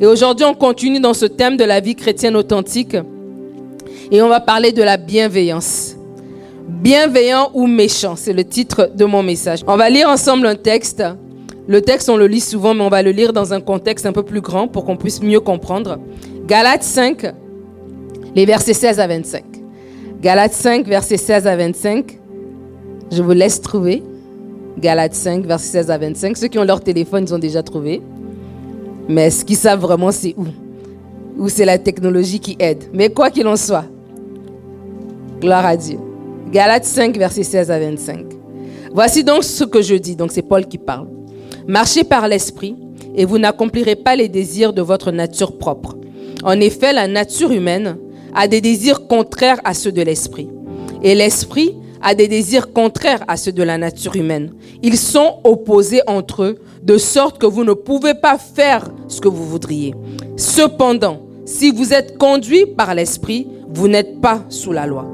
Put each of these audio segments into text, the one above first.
Et aujourd'hui, on continue dans ce thème de la vie chrétienne authentique. Et on va parler de la bienveillance. Bienveillant ou méchant, c'est le titre de mon message. On va lire ensemble un texte. Le texte, on le lit souvent, mais on va le lire dans un contexte un peu plus grand pour qu'on puisse mieux comprendre. Galates 5, les versets 16 à 25. Galates 5, versets 16 à 25. Je vous laisse trouver. Galates 5, versets 16 à 25. Ceux qui ont leur téléphone, ils ont déjà trouvé. Mais ce qu'ils savent vraiment, c'est où Où c'est la technologie qui aide. Mais quoi qu'il en soit, gloire à Dieu. Galates 5, versets 16 à 25. Voici donc ce que je dis. Donc c'est Paul qui parle. Marchez par l'esprit et vous n'accomplirez pas les désirs de votre nature propre. En effet, la nature humaine a des désirs contraires à ceux de l'esprit. Et l'esprit a des désirs contraires à ceux de la nature humaine. Ils sont opposés entre eux de sorte que vous ne pouvez pas faire ce que vous voudriez. Cependant, si vous êtes conduit par l'Esprit, vous n'êtes pas sous la loi.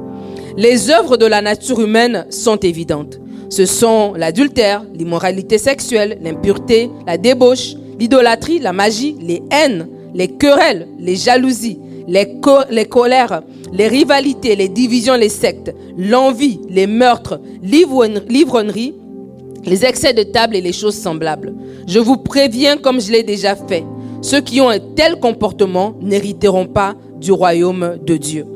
Les œuvres de la nature humaine sont évidentes. Ce sont l'adultère, l'immoralité sexuelle, l'impureté, la débauche, l'idolâtrie, la magie, les haines, les querelles, les jalousies, les, les colères, les rivalités, les divisions, les sectes, l'envie, les meurtres, l'ivrognerie, les excès de table et les choses semblables. Je vous préviens comme je l'ai déjà fait. Ceux qui ont un tel comportement n'hériteront pas du royaume de Dieu.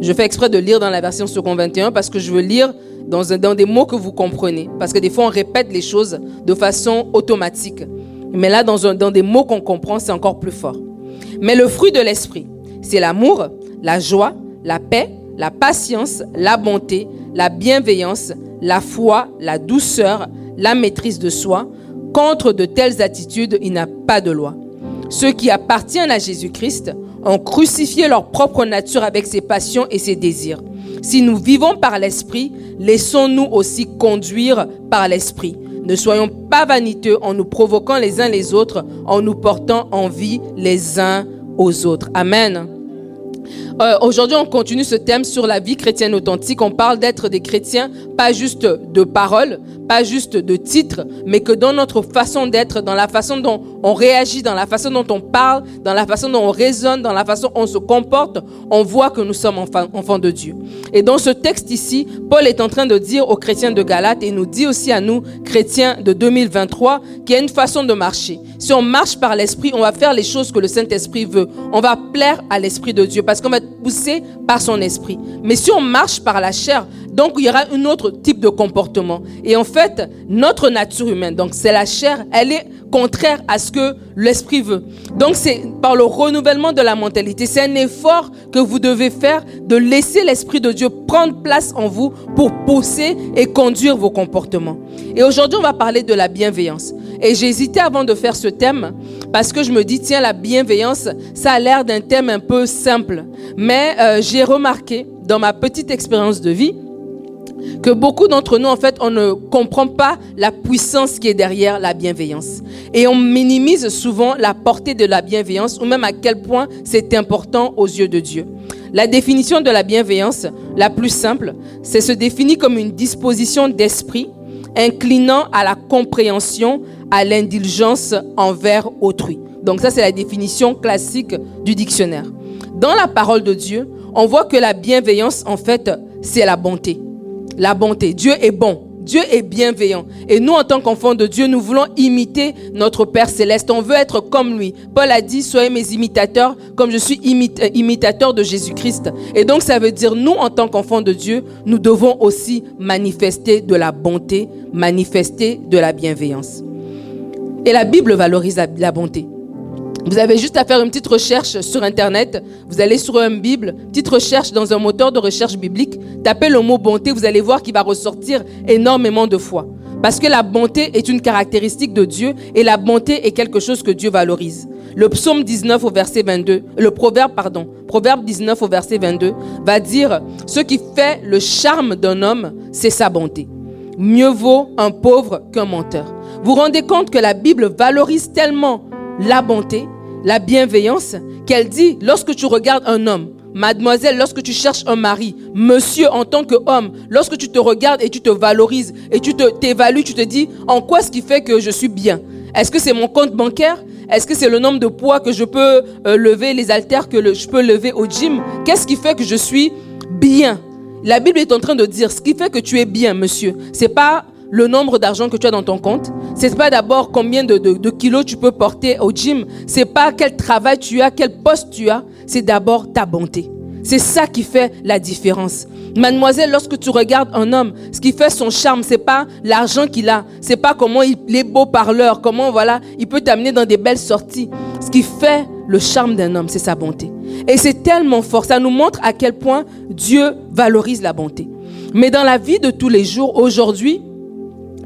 Je fais exprès de lire dans la version second 21 parce que je veux lire dans, des mots que vous comprenez. Parce que des fois, on répète les choses de façon automatique. Mais là, dans, un, dans des mots qu'on comprend, c'est encore plus fort. Mais le fruit de l'esprit, c'est l'amour, la joie, la paix, la patience, la bonté, la bienveillance, la foi, la douceur, la maîtrise de soi. Contre de telles attitudes, il n'y a pas de loi. Ceux qui appartiennent à Jésus-Christ ont crucifié leur propre nature avec ses passions et ses désirs. Si nous vivons par l'Esprit, laissons-nous aussi conduire par l'Esprit. Ne soyons pas vaniteux en nous provoquant les uns les autres, en nous portant envie les uns aux autres. Amen. Euh, aujourd'hui, on continue ce thème sur la vie chrétienne authentique. On parle d'être des chrétiens, pas juste de paroles, pas juste de titres, mais que dans notre façon d'être, dans la façon dont on réagit, dans la façon dont on parle, dans la façon dont on raisonne, dans la façon dont on se comporte, on voit que nous sommes enfants, de Dieu. Et dans ce texte ici, Paul est en train de dire aux chrétiens de Galate et nous dit aussi à nous, chrétiens de 2023, qu'il y a une façon de marcher. Si on marche par l'Esprit, on va faire les choses que le Saint-Esprit veut. On va plaire à l'Esprit de Dieu parce qu'on va poussé par son Esprit. Mais si on marche par la chair, donc il y aura un autre type de comportement. Et en fait, notre nature humaine, donc c'est la chair, elle est contraire à ce que l'esprit veut. Donc c'est par le renouvellement de la mentalité, c'est un effort que vous devez faire de laisser l'esprit de Dieu prendre place en vous pour pousser et conduire vos comportements. Et aujourd'hui, on va parler de la bienveillance. Et hésité avant de faire ce thème parce que je me dis, tiens, la bienveillance, ça a l'air d'un thème un peu simple. Mais euh, j'ai remarqué dans ma petite expérience de vie que beaucoup d'entre nous, en fait, on ne comprend pas la puissance qui est derrière la bienveillance. Et on minimise souvent la portée de la bienveillance ou même à quel point c'est important aux yeux de Dieu. La définition de la bienveillance, la plus simple, c'est se définir comme une disposition d'esprit inclinant à la compréhension, à l'indulgence envers autrui. Donc ça, c'est la définition classique du dictionnaire. Dans la parole de Dieu, on voit que la bienveillance, en fait, c'est la bonté la bonté. Dieu est bon. Dieu est bienveillant. Et nous, en tant qu'enfants de Dieu, nous voulons imiter notre Père céleste. On veut être comme lui. Paul a dit, soyez mes imitateurs comme je suis euh, imitateur de Jésus-Christ. Et donc, ça veut dire, nous, en tant qu'enfants de Dieu, nous devons aussi manifester de la bonté, manifester de la bienveillance. Et la Bible valorise la bonté. Vous avez juste à faire une petite recherche sur Internet. Vous allez sur une Bible, petite recherche dans un moteur de recherche biblique. Tapez le mot bonté, vous allez voir qu'il va ressortir énormément de fois. Parce que la bonté est une caractéristique de Dieu et la bonté est quelque chose que Dieu valorise. Le psaume 19 au verset 22, le proverbe, pardon, proverbe 19 au verset 22 va dire, ce qui fait le charme d'un homme, c'est sa bonté. Mieux vaut un pauvre qu'un menteur. Vous rendez compte que la Bible valorise tellement la bonté, la bienveillance, qu'elle dit, lorsque tu regardes un homme, mademoiselle, lorsque tu cherches un mari, monsieur en tant qu'homme, lorsque tu te regardes et tu te valorises et tu t'évalues, tu te dis, en quoi ce qui fait que je suis bien? Est-ce que c'est mon compte bancaire? Est-ce que c'est le nombre de poids que je peux euh, lever, les haltères que je peux lever au gym? Qu'est-ce qui fait que je suis bien? La Bible est en train de dire ce qui fait que tu es bien, monsieur. C'est pas le nombre d'argent que tu as dans ton compte. C'est pas d'abord combien de, kilos tu peux porter au gym. C'est pas quel travail tu as, quel poste tu as. C'est d'abord ta bonté. C'est ça qui fait la différence. Mademoiselle, lorsque tu regardes un homme, ce qui fait son charme, c'est pas l'argent qu'il a, c'est pas comment il est beau parleur, comment voilà, il peut t'amener dans des belles sorties. Ce qui fait le charme d'un homme, c'est sa bonté. Et c'est tellement fort, ça nous montre à quel point Dieu valorise la bonté. Mais dans la vie de tous les jours, aujourd'hui,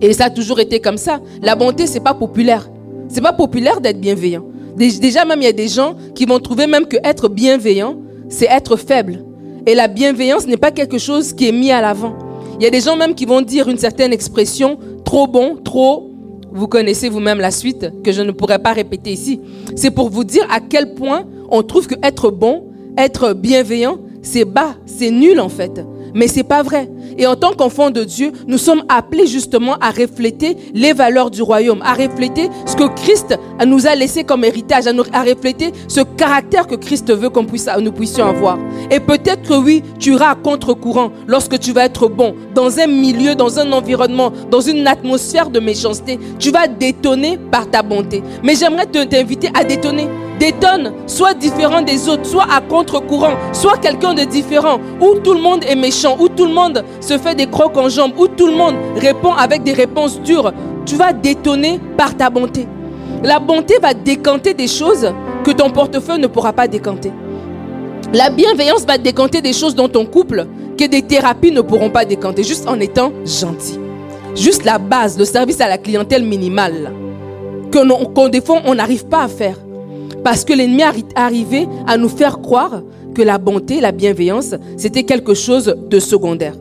et ça a toujours été comme ça, la bonté c'est pas populaire. C'est pas populaire d'être bienveillant. Déjà même il y a des gens qui vont trouver même que être bienveillant, c'est être faible. Et la bienveillance n'est pas quelque chose qui est mis à l'avant. Il y a des gens même qui vont dire une certaine expression, trop bon, trop, vous connaissez vous-même la suite, que je ne pourrais pas répéter ici. C'est pour vous dire à quel point on trouve que être bon, être bienveillant, c'est bas, c'est nul en fait. Mais c'est pas vrai. Et en tant qu'enfants de Dieu, nous sommes appelés justement à refléter les valeurs du royaume, à refléter ce que Christ nous a laissé comme héritage, à, refléter ce caractère que Christ veut qu'on puisse, nous puissions avoir. Et peut-être que oui, tu iras à contre-courant lorsque tu vas être bon dans un milieu, dans un environnement, dans une atmosphère de méchanceté. Tu vas détonner par ta bonté. Mais j'aimerais t'inviter à détonner détonne, soit différent des autres, soit à contre-courant, soit quelqu'un de différent, où tout le monde est méchant, où tout le monde se fait des crocs en jambes, où tout le monde répond avec des réponses dures, tu vas détonner par ta bonté. La bonté va décanter des choses que ton portefeuille ne pourra pas décanter. La bienveillance va décanter des choses dans ton couple que des thérapies ne pourront pas décanter, juste en étant gentil. Juste la base, le service à la clientèle minimale, que qu'on on n'arrive pas à faire. Parce que l'ennemi arrivait à nous faire croire que la bonté, la bienveillance, c'était quelque chose de secondaire.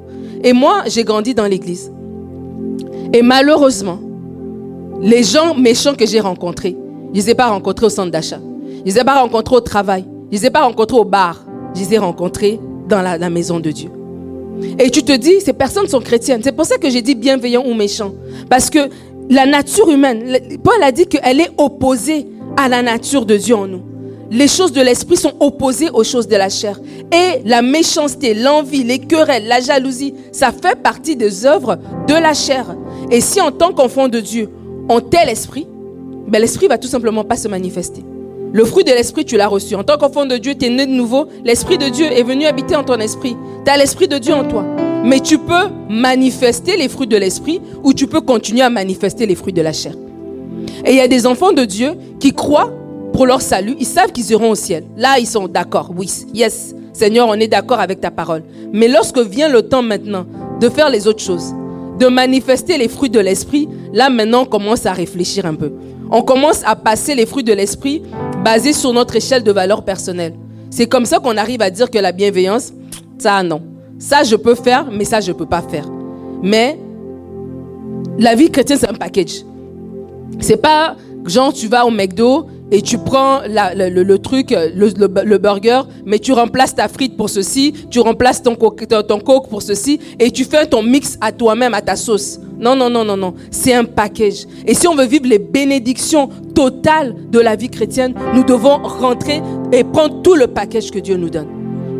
Et moi, j'ai grandi dans l'église. Et malheureusement, les gens méchants que j'ai rencontrés, je ne les ai pas rencontrés au centre d'achat. Je ne les ai pas rencontrés au travail. Je ne les ai pas rencontrés au bar. Je les ai rencontrés dans la, la maison de Dieu. Et tu te dis, ces personnes sont chrétiennes. C'est pour ça que j'ai dit bienveillant ou méchant. Parce que la nature humaine, Paul a dit qu'elle est opposée à la nature de Dieu en nous. Les choses de l'esprit sont opposées aux choses de la chair. Et la méchanceté, l'envie, les querelles, la jalousie, ça fait partie des œuvres de la chair. Et si en tant qu'enfant de Dieu, on tait l'esprit, ben l'esprit va tout simplement pas se manifester. Le fruit de l'esprit, tu l'as reçu. En tant qu'enfant de Dieu, tu es né de nouveau. L'esprit de Dieu est venu habiter en ton esprit. Tu as l'esprit de Dieu en toi. Mais tu peux manifester les fruits de l'esprit ou tu peux continuer à manifester les fruits de la chair. Et il y a des enfants de Dieu qui croient pour leur salut, ils savent qu'ils iront au ciel. Là, ils sont d'accord. Oui, yes, Seigneur, on est d'accord avec ta parole. Mais lorsque vient le temps maintenant de faire les autres choses, de manifester les fruits de l'esprit, là maintenant on commence à réfléchir un peu. On commence à passer les fruits de l'esprit basés sur notre échelle de valeur personnelle. C'est comme ça qu'on arrive à dire que la bienveillance, ça non. Ça je peux faire, mais ça je ne peux pas faire. Mais la vie chrétienne, c'est un package. C'est pas genre tu vas au McDo et tu prends le, truc, le, burger, mais tu remplaces ta frite pour ceci, tu remplaces ton ton coke pour ceci, et tu fais ton mix à toi-même, à ta sauce. Non, non, non, non, non. C'est un package. Et si on veut vivre les bénédictions totales de la vie chrétienne, nous devons rentrer et prendre tout le package que Dieu nous donne.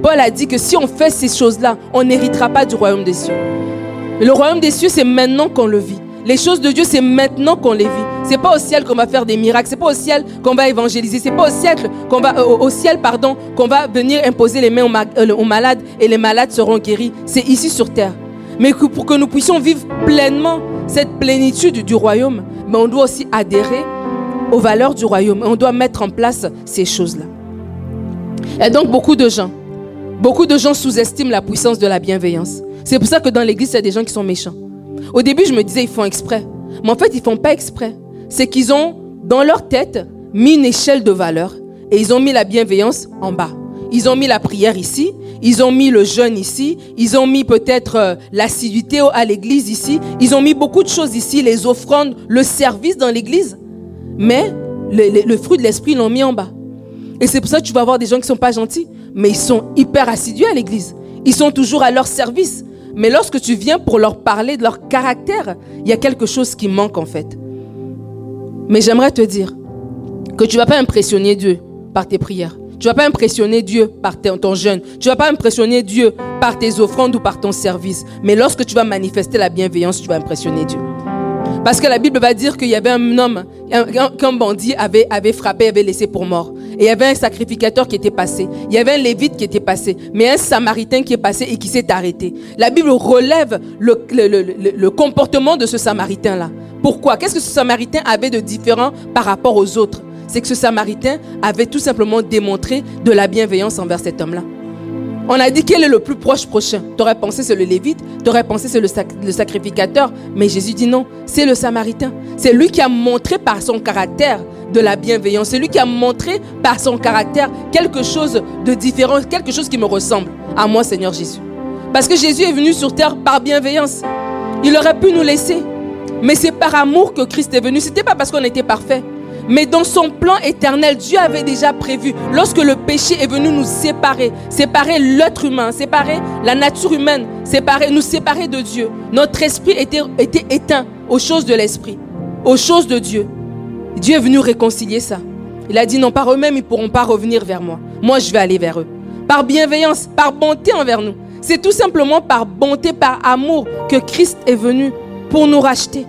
Paul a dit que si on fait ces choses-là, on n'héritera pas du royaume des cieux. Le royaume des cieux, c'est maintenant qu'on le vit. Les choses de Dieu, c'est maintenant qu'on les vit. C'est pas au ciel qu'on va faire des miracles. C'est pas au ciel qu'on va évangéliser. C'est pas au ciel qu'on va, euh, ciel, qu'on va venir imposer les mains euh, aux, malades et les malades seront guéris. C'est ici sur terre. Mais pour que nous puissions vivre pleinement cette plénitude du royaume, mais on doit aussi adhérer aux valeurs du royaume. On doit mettre en place ces choses-là. Et donc beaucoup de gens, beaucoup de gens sous-estiment la puissance de la bienveillance. C'est pour ça que dans l'église, il y a des gens qui sont méchants. Au début, je me disais, ils font exprès. Mais en fait, ils font pas exprès. C'est qu'ils ont, dans leur tête, mis une échelle de valeur et ils ont mis la bienveillance en bas. Ils ont mis la prière ici, ils ont mis le jeûne ici, ils ont mis peut-être euh, l'assiduité à l'église ici, ils ont mis beaucoup de choses ici, les offrandes, le service dans l'église. Mais le, fruit de l'esprit, ils l'ont mis en bas. Et c'est pour ça que tu vas avoir des gens qui sont pas gentils, mais ils sont hyper assidus à l'église. Ils sont toujours à leur service. Mais lorsque tu viens pour leur parler de leur caractère, il y a quelque chose qui manque en fait. Mais j'aimerais te dire que tu ne vas pas impressionner Dieu par tes prières. Tu ne vas pas impressionner Dieu par ton jeûne. Tu ne vas pas impressionner Dieu par tes offrandes ou par ton service. Mais lorsque tu vas manifester la bienveillance, tu vas impressionner Dieu. Parce que la Bible va dire qu'il y avait un homme qu'un bandit avait, frappé, avait laissé pour mort. Et il y avait un sacrificateur qui était passé. Il y avait un lévite qui était passé. Mais un samaritain qui est passé et qui s'est arrêté. La Bible relève le, le comportement de ce samaritain-là. Pourquoi? Qu'est-ce que ce samaritain avait de différent par rapport aux autres? C'est que ce samaritain avait tout simplement démontré de la bienveillance envers cet homme-là. On a dit quel est le plus proche prochain? Tu aurais pensé c'est le lévite, tu aurais pensé c'est le, le, sacrificateur. Mais Jésus dit non, c'est le samaritain. C'est lui qui a montré par son caractère de la bienveillance. C'est lui qui a montré par son caractère quelque chose de différent, quelque chose qui me ressemble à moi, Seigneur Jésus. Parce que Jésus est venu sur terre par bienveillance. Il aurait pu nous laisser. Mais c'est par amour que Christ est venu. Ce n'était pas parce qu'on était parfait. Mais dans son plan éternel, Dieu avait déjà prévu, lorsque le péché est venu nous séparer, séparer l'être humain, séparer la nature humaine, séparer, nous séparer de Dieu. Notre esprit était, était éteint aux choses de l'esprit, aux choses de Dieu. Dieu est venu réconcilier ça. Il a dit non, par eux-mêmes, ils ne pourront pas revenir vers moi. Moi, je vais aller vers eux. Par bienveillance, par bonté envers nous. C'est tout simplement par bonté, par amour que Christ est venu pour nous racheter.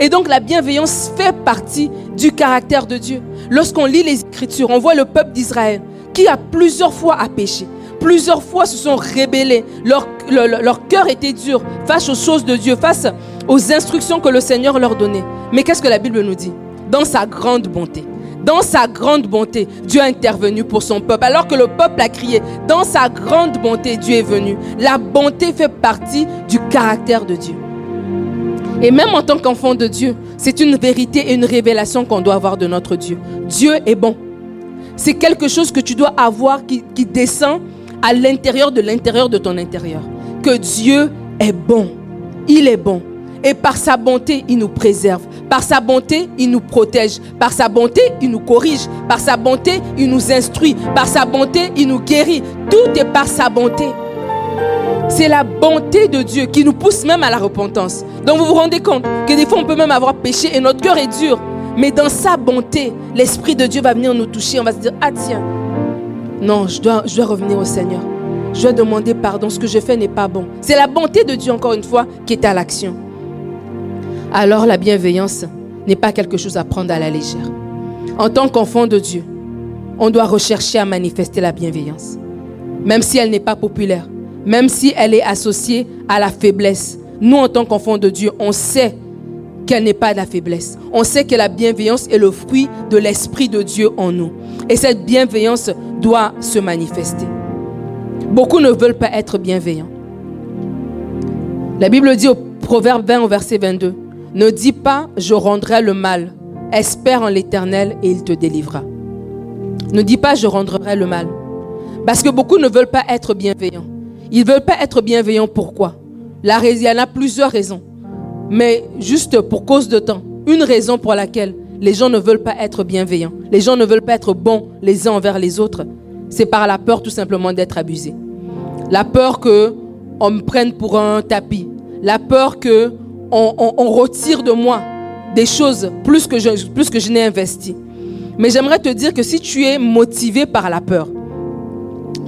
Et donc la bienveillance fait partie du caractère de Dieu. Lorsqu'on lit les Écritures, on voit le peuple d'Israël qui a plusieurs fois péché, plusieurs fois se sont rébellés, leur, leur cœur était dur face aux choses de Dieu, face aux instructions que le Seigneur leur donnait. Mais qu'est-ce que la Bible nous dit? Dans sa grande bonté, dans sa grande bonté, Dieu a intervenu pour son peuple. Alors que le peuple a crié, dans sa grande bonté, Dieu est venu. La bonté fait partie du caractère de Dieu. Et même en tant qu'enfant de Dieu, c'est une vérité et une révélation qu'on doit avoir de notre Dieu. Dieu est bon. C'est quelque chose que tu dois avoir qui, descend à l'intérieur de l'intérieur de ton intérieur. Que Dieu est bon. Il est bon. Et par sa bonté, il nous préserve. Par sa bonté, il nous protège. Par sa bonté, il nous corrige. Par sa bonté, il nous instruit. Par sa bonté, il nous guérit. Tout est par sa bonté. C'est la bonté de Dieu qui nous pousse même à la repentance. Donc vous vous rendez compte que des fois on peut même avoir péché et notre cœur est dur. Mais dans sa bonté, l'Esprit de Dieu va venir nous toucher. On va se dire, ah tiens, non, je dois, revenir au Seigneur. Je dois demander pardon. Ce que je fais n'est pas bon. C'est la bonté de Dieu, encore une fois, qui est à l'action. Alors la bienveillance n'est pas quelque chose à prendre à la légère. En tant qu'enfant de Dieu, on doit rechercher à manifester la bienveillance. Même si elle n'est pas populaire même si elle est associée à la faiblesse. Nous, en tant qu'enfants de Dieu, on sait qu'elle n'est pas la faiblesse. On sait que la bienveillance est le fruit de l'Esprit de Dieu en nous. Et cette bienveillance doit se manifester. Beaucoup ne veulent pas être bienveillants. La Bible dit au Proverbe 20 au verset 22, Ne dis pas je rendrai le mal, espère en l'Éternel et il te délivrera. Ne dis pas je rendrai le mal. Parce que beaucoup ne veulent pas être bienveillants. Ils ne veulent pas être bienveillants. Pourquoi? La, Il y en a plusieurs raisons. Mais juste pour cause de temps, une raison pour laquelle les gens ne veulent pas être bienveillants, les gens ne veulent pas être bons les uns envers les autres, c'est par la peur tout simplement d'être abusés. La peur que on me prenne pour un tapis. La peur que on, retire de moi des choses plus que je, plus que je n'ai investi. Mais j'aimerais te dire que si tu es motivé par la peur,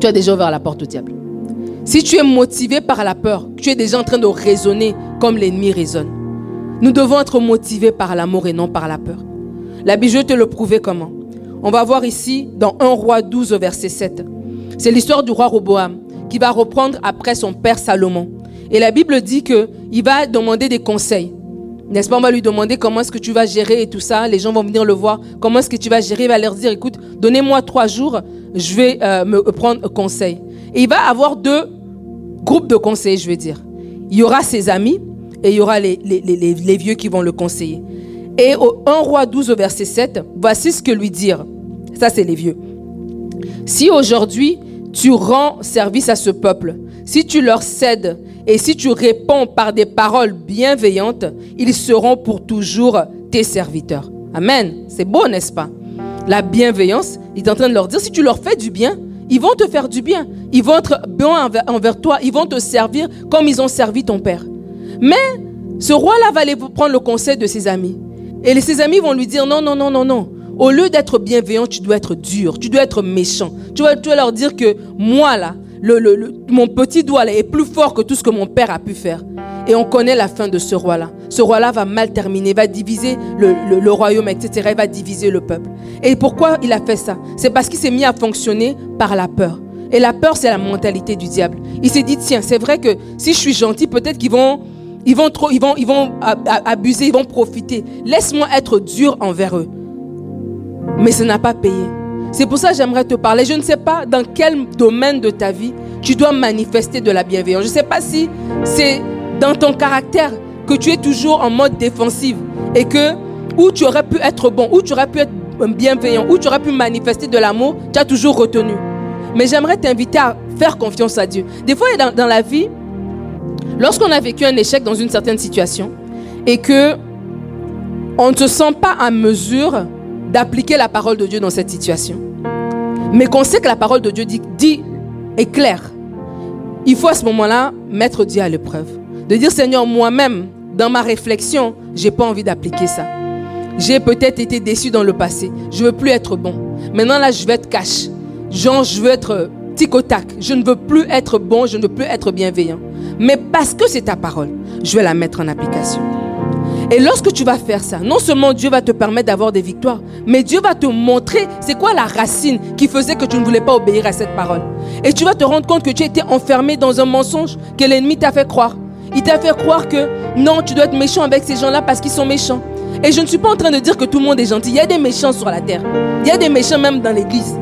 tu as déjà ouvert la porte au diable. Si tu es motivé par la peur, tu es déjà en train de raisonner comme l'ennemi raisonne. Nous devons être motivés par l'amour et non par la peur. La Bible, te le prouver comment. On va voir ici dans 1 roi 12 verset 7. C'est l'histoire du roi Roboam qui va reprendre après son père Salomon. Et la Bible dit qu'il va demander des conseils. N'est-ce pas? On va lui demander comment est-ce que tu vas gérer et tout ça. Les gens vont venir le voir. Comment est-ce que tu vas gérer? Il va leur dire, écoute, donnez-moi trois jours, je vais euh, me prendre conseil. Il va avoir deux groupes de conseils, je veux dire. Il y aura ses amis et il y aura les, les, vieux qui vont le conseiller. Et au 1 roi 12 au verset 7, voici ce que lui dire. Ça, c'est les vieux. Si aujourd'hui tu rends service à ce peuple, si tu leur cèdes et si tu réponds par des paroles bienveillantes, ils seront pour toujours tes serviteurs. Amen. C'est beau, n'est-ce pas? La bienveillance, il est en train de leur dire, si tu leur fais du bien, ils vont te faire du bien. Ils vont être bons envers, toi. Ils vont te servir comme ils ont servi ton père. Mais ce roi-là va aller prendre le conseil de ses amis. Et ses amis vont lui dire non, non, non, non, non. Au lieu d'être bienveillant, tu dois être dur, tu dois être méchant. Tu dois, leur dire que moi, là, mon petit doigt est plus fort que tout ce que mon père a pu faire. Et on connaît la fin de ce roi-là. Ce roi-là va mal terminer, va diviser le royaume, etc. Il va diviser le peuple. Et pourquoi il a fait ça? C'est parce qu'il s'est mis à fonctionner par la peur. Et la peur, c'est la mentalité du diable. Il s'est dit, tiens, c'est vrai que si je suis gentil, peut-être qu'ils vont, ils vont ils vont, ils vont ab- ab- abuser, ils vont profiter. Laisse-moi être dur envers eux. Mais ça n'a pas payé. C'est pour ça que j'aimerais te parler. Je ne sais pas dans quel domaine de ta vie tu dois manifester de la bienveillance. Je ne sais pas si c'est dans ton caractère que tu es toujours en mode défensif et que où tu aurais pu être bon, où tu aurais pu être bienveillant, où tu aurais pu manifester de l'amour, tu as toujours retenu. Mais j'aimerais t'inviter à faire confiance à Dieu. Des fois, dans, la vie, lorsqu'on a vécu un échec dans une certaine situation et que on ne se sent pas à mesure d'appliquer la parole de Dieu dans cette situation, mais qu'on sait que la parole de Dieu dit, est claire, il faut à ce moment-là mettre Dieu à l'épreuve. De dire, Seigneur, moi-même, dans ma réflexion, j'ai pas envie d'appliquer ça. J'ai peut-être été déçu dans le passé. Je veux plus être bon. Maintenant, là, je vais être cash. Genre, je veux être tic au. Je ne veux plus être bon, je ne veux plus être bienveillant. Mais parce que c'est ta parole, je vais la mettre en application. Et lorsque tu vas faire ça, non seulement Dieu va te permettre d'avoir des victoires, mais Dieu va te montrer c'est quoi la racine qui faisait que tu ne voulais pas obéir à cette parole. Et tu vas te rendre compte que tu étais enfermé dans un mensonge que l'ennemi t'a fait croire. Il t'a fait croire que non, tu dois être méchant avec ces gens-là parce qu'ils sont méchants. Et je ne suis pas en train de dire que tout le monde est gentil. Il y a des méchants sur la terre. Il y a des méchants même dans l'église.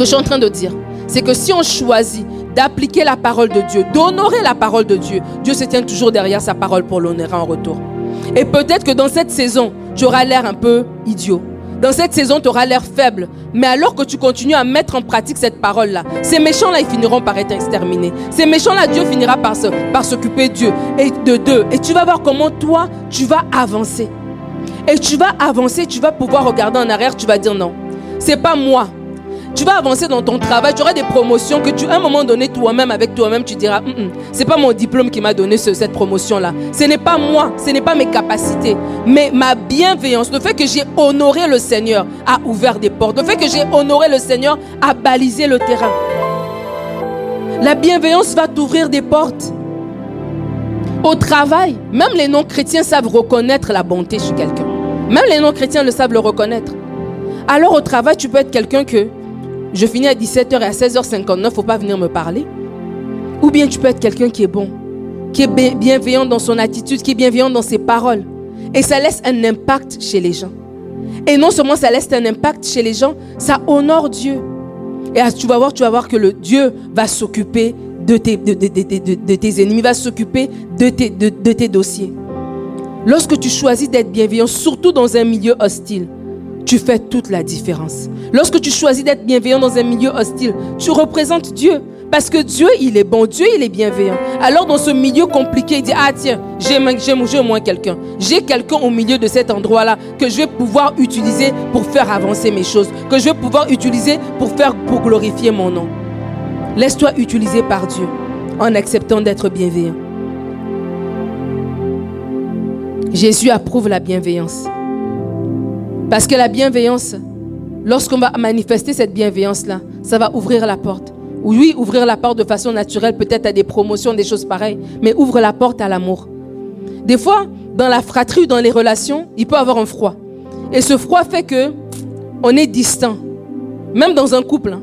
Que je suis en train de dire, c'est que si on choisit d'appliquer la parole de Dieu, d'honorer la parole de Dieu, Dieu se tient toujours derrière sa parole pour l'honorer en retour. Et peut-être que dans cette saison, tu auras l'air un peu idiot. Dans cette saison, tu auras l'air faible. Mais alors que tu continues à mettre en pratique cette parole-là, ces méchants-là, ils finiront par être exterminés. Ces méchants-là, Dieu finira par se, par s'occuper Dieu et de d'eux. Et tu vas voir comment toi, tu vas avancer. Et tu vas avancer, tu vas pouvoir regarder en arrière, tu vas dire non. C'est pas moi. Tu vas avancer dans ton travail, tu auras des promotions que tu, à un moment donné, toi-même, avec toi-même, tu diras, Hum, hum, c'est pas mon diplôme qui m'a donné ce- cette promotion-là. Ce n'est pas moi, ce n'est pas mes capacités, mais ma bienveillance, le fait que j'ai honoré le Seigneur a ouvert des portes. Le fait que j'ai honoré le Seigneur a balisé le terrain. La bienveillance va t'ouvrir des portes. Au travail, même les non-chrétiens savent reconnaître la bonté chez quelqu'un. Même les non-chrétiens le savent le reconnaître. Alors au travail, tu peux être quelqu'un que je finis à 17h et à 16h59, faut pas venir me parler. Ou bien tu peux être quelqu'un qui est bon, qui est bi- bienveillant dans son attitude, qui est bienveillant dans ses paroles. Et ça laisse un impact chez les gens. Et non seulement ça laisse un impact chez les gens, ça honore Dieu. Et tu vas voir, tu vas voir que le Dieu va s'occuper de tes, de, de- de- tes ennemis, va s'occuper de tes, de tes dossiers. Lorsque tu choisis d'être bienveillant, surtout dans un milieu hostile, tu fais toute la différence. Lorsque tu choisis d'être bienveillant dans un milieu hostile, tu représentes Dieu. Parce que Dieu, il est bon, Dieu, il est bienveillant. Alors dans ce milieu compliqué, il dit, ah tiens, j'ai au moins quelqu'un. J'ai quelqu'un au milieu de cet endroit-là que je vais pouvoir utiliser pour faire avancer mes choses, que je vais pouvoir utiliser pour faire, pour glorifier mon nom. Laisse-toi utiliser par Dieu en acceptant d'être bienveillant. Jésus approuve la bienveillance. Parce que la bienveillance, lorsqu'on va manifester cette bienveillance-là, ça va ouvrir la porte. Oui, ouvrir la porte de façon naturelle, peut-être à des promotions, des choses pareilles, mais ouvre la porte à l'amour. Des fois, dans la fratrie dans les relations, il peut y avoir un froid. Et ce froid fait que on est distant. Même dans un couple, hein.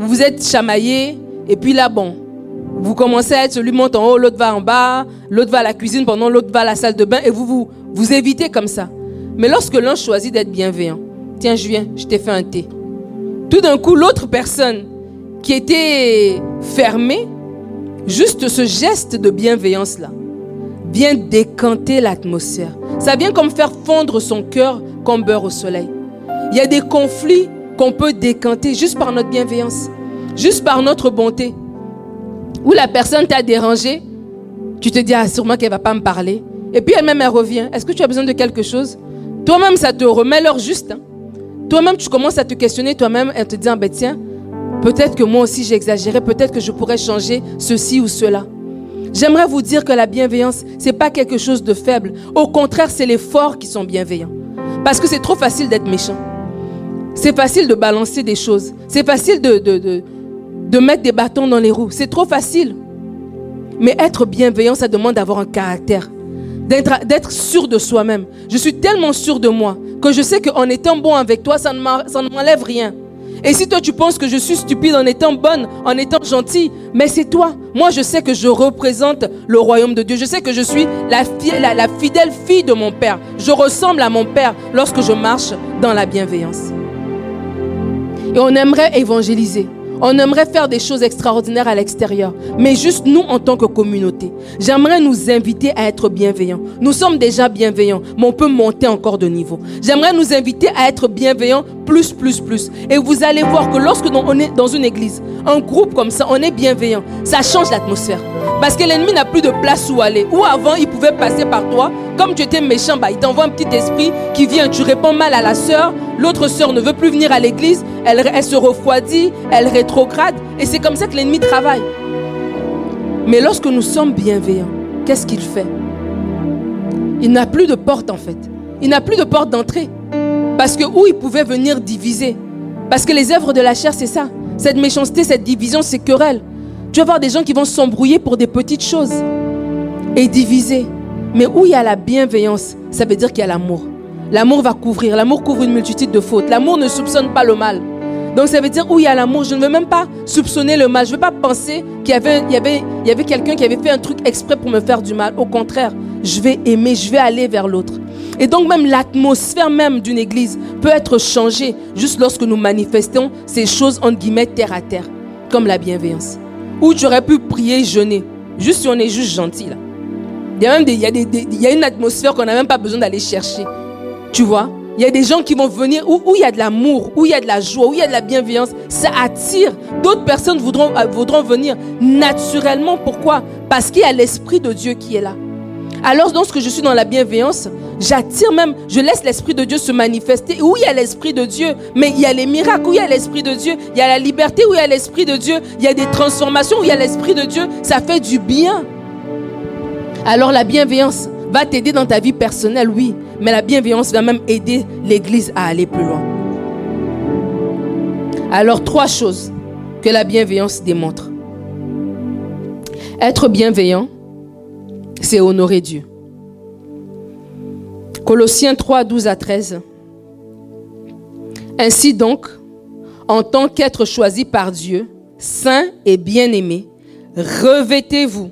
vous vous êtes chamaillé, et puis là, bon, vous commencez à être celui monte en haut, l'autre va en bas, l'autre va à la cuisine pendant l'autre va à la salle de bain, et vous vous, vous évitez comme ça. Mais lorsque l'un choisit d'être bienveillant, tiens, je viens, je t'ai fait un thé. Tout d'un coup, l'autre personne qui était fermée, juste ce geste de bienveillance-là, vient décanter l'atmosphère. Ça vient comme faire fondre son cœur comme beurre au soleil. Il y a des conflits qu'on peut décanter juste par notre bienveillance, juste par notre bonté. Où la personne t'a dérangé, tu te dis, ah, sûrement qu'elle va pas me parler. Et puis elle-même, elle revient. Est-ce que tu as besoin de quelque chose? Toi-même, ça te remet l'heure juste. hein. Toi-même, tu commences à te questionner toi-même et te dire, ben tiens, peut-être que moi aussi j'ai exagéré, peut-être que je pourrais changer ceci ou cela. J'aimerais vous dire que la bienveillance, c'est pas quelque chose de faible. Au contraire, c'est les forts qui sont bienveillants. Parce que c'est trop facile d'être méchant. C'est facile de balancer des choses. C'est facile de, de, de, mettre des bâtons dans les roues. C'est trop facile. Mais être bienveillant, ça demande d'avoir un caractère. D'être sûr de soi-même. Je suis tellement sûr de moi que je sais qu'en étant bon avec toi, ça ne m'enlève rien. Et si toi tu penses que je suis stupide en étant bonne, en étant gentille, mais c'est toi. Moi je sais que je représente le royaume de Dieu. Je sais que je suis la, la fidèle fille de mon Père. Je ressemble à mon Père lorsque je marche dans la bienveillance. Et on aimerait évangéliser. On aimerait faire des choses extraordinaires à l'extérieur, mais juste nous en tant que communauté. J'aimerais nous inviter à être bienveillants. Nous sommes déjà bienveillants, mais on peut monter encore de niveau. J'aimerais nous inviter à être bienveillants plus, plus, plus. Et vous allez voir que lorsque on est dans une église, un groupe comme ça, on est bienveillant, ça change l'atmosphère. Parce que l'ennemi n'a plus de place où aller. Ou avant, il pouvait passer par toi. Comme tu étais méchant, bah, il t'envoie un petit esprit qui vient. Tu réponds mal à la sœur. L'autre sœur ne veut plus venir à l'église. Elle, elle se refroidit. Elle rétrograde. Et c'est comme ça que l'ennemi travaille. Mais lorsque nous sommes bienveillants, qu'est-ce qu'il fait? Il n'a plus de porte en fait. Il n'a plus de porte d'entrée. Parce que où il pouvait venir diviser. Parce que les œuvres de la chair, c'est ça. Cette méchanceté, cette division, ces querelles. Tu vas voir des gens qui vont s'embrouiller pour des petites choses et diviser. Mais où il y a la bienveillance, ça veut dire qu'il y a l'amour. L'amour va couvrir. L'amour couvre une multitude de fautes. L'amour ne soupçonne pas le mal. Donc ça veut dire où il y a l'amour, je ne veux même pas soupçonner le mal. Je ne veux pas penser qu'il y avait quelqu'un qui avait fait un truc exprès pour me faire du mal. Au contraire, je vais aimer, je vais aller vers l'autre. Et donc même l'atmosphère même d'une église peut être changée juste lorsque nous manifestons ces choses entre guillemets terre à terre, comme la bienveillance. Ou tu aurais pu prier, jeûner, juste si on est juste gentil là. Il y a même il y a il y a une atmosphère qu'on n'a même pas besoin d'aller chercher. Tu vois? Il y a des gens qui vont venir où, où il y a de l'amour, où il y a de la joie, où il y a de la bienveillance. Ça attire. D'autres personnes voudront, euh, voudront venir naturellement. Pourquoi? Parce qu'il y a l'Esprit de Dieu qui est là. Alors, lorsque je suis dans la bienveillance, j'attire même, je laisse l'Esprit de Dieu se manifester. Où il y a l'Esprit de Dieu, mais il y a les miracles, où il y a l'Esprit de Dieu, il y a la liberté, où il y a l'Esprit de Dieu, il y a des transformations, où il y a l'Esprit de Dieu, ça fait du bien. Alors la bienveillance va t'aider dans ta vie personnelle, oui, mais la bienveillance va même aider l'Église à aller plus loin. Alors trois choses que la bienveillance démontre. Être bienveillant, c'est honorer Dieu. Colossiens 3, 12 à 13. Ainsi donc, en tant qu'être choisi par Dieu, saint et bien-aimé, revêtez-vous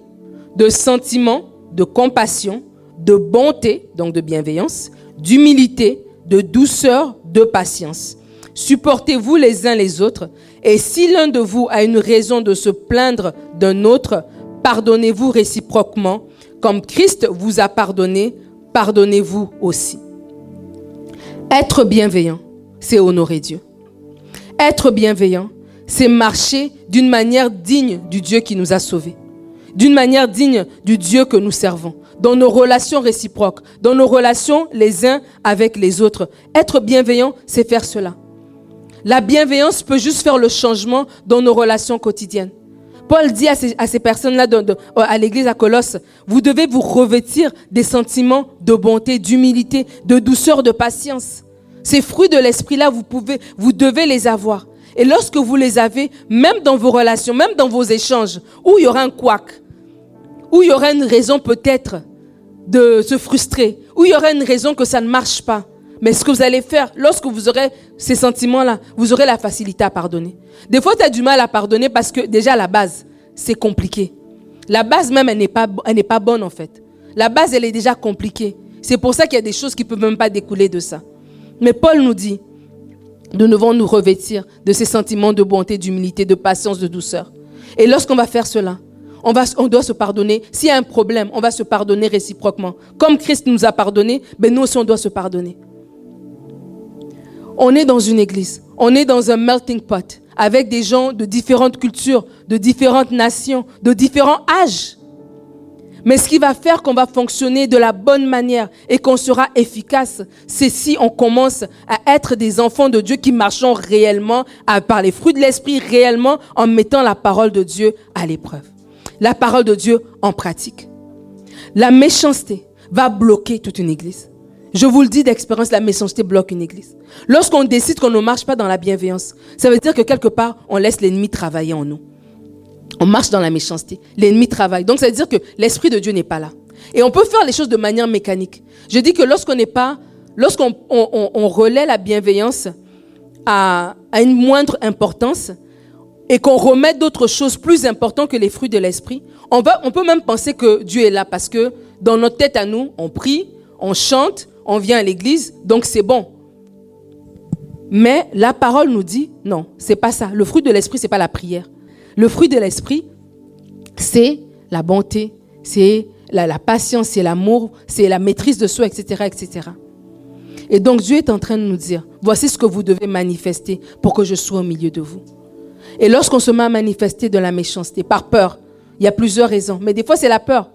de sentiments de compassion, de bonté, donc de bienveillance, d'humilité, de douceur, de patience. Supportez-vous les uns les autres, et si l'un de vous a une raison de se plaindre d'un autre, pardonnez-vous réciproquement, comme Christ vous a pardonné, pardonnez-vous aussi. Être bienveillant, c'est honorer Dieu. Être bienveillant, c'est marcher d'une manière digne du Dieu qui nous a sauvés, d'une manière digne du Dieu que nous servons, dans nos relations réciproques, dans nos relations les uns avec les autres. Être bienveillant, c'est faire cela. La bienveillance peut juste faire le changement dans nos relations quotidiennes. Paul dit à ces, personnes-là à l'église à Colosse, vous devez vous revêtir des sentiments de bonté, d'humilité, de douceur, de patience. Ces fruits de l'esprit-là, vous pouvez, vous devez les avoir. Et lorsque vous les avez, même dans vos relations, même dans vos échanges, où il y aura un couac, où il y aura une raison peut-être de se frustrer, où il y aura une raison que ça ne marche pas, mais ce que vous allez faire, lorsque vous aurez ces sentiments-là, vous aurez la facilité à pardonner. Des fois, tu as du mal à pardonner parce que déjà, la base, c'est compliqué. La base même, elle n'est pas, bonne en fait. La base, elle est déjà compliquée. C'est pour ça qu'il y a des choses qui ne peuvent même pas découler de ça. Mais Paul nous dit, nous devons nous revêtir de ces sentiments de bonté, d'humilité, de patience, de douceur. Et lorsqu'on va faire cela, on doit se pardonner. S'il y a un problème, on va se pardonner réciproquement. Comme Christ nous a pardonné, ben nous aussi on doit se pardonner. On est dans une église, on est dans un melting pot avec des gens de différentes cultures, de différentes nations, de différents âges. Mais ce qui va faire qu'on va fonctionner de la bonne manière et qu'on sera efficace, c'est si on commence à être des enfants de Dieu qui marchons réellement, à, par les fruits de l'esprit réellement, en mettant la parole de Dieu à l'épreuve. La parole de Dieu en pratique. La méchanceté va bloquer toute une église. Je vous le dis d'expérience, la méchanceté bloque une église. Lorsqu'on décide qu'on ne marche pas dans la bienveillance, ça veut dire que quelque part, on laisse l'ennemi travailler en nous. On marche dans la méchanceté. L'ennemi travaille. Donc ça veut dire que l'Esprit de Dieu n'est pas là. Et on peut faire les choses de manière mécanique. Je dis que lorsqu'on n'est pas, lorsqu'on on, relaie la bienveillance à, une moindre importance et qu'on remet d'autres choses plus importantes que les fruits de l'Esprit, on, on peut même penser que Dieu est là parce que dans notre tête à nous, on prie, on chante, on vient à l'église, donc c'est bon. Mais la parole nous dit non, c'est pas ça. Le fruit de l'esprit, c'est pas la prière. Le fruit de l'esprit, c'est la bonté, c'est la, patience, c'est l'amour, c'est la maîtrise de soi, etc., etc. Et donc Dieu est en train de nous dire, voici ce que vous devez manifester pour que je sois au milieu de vous. Et lorsqu'on se met à manifester de la méchanceté, par peur, il y a plusieurs raisons, mais des fois c'est la peur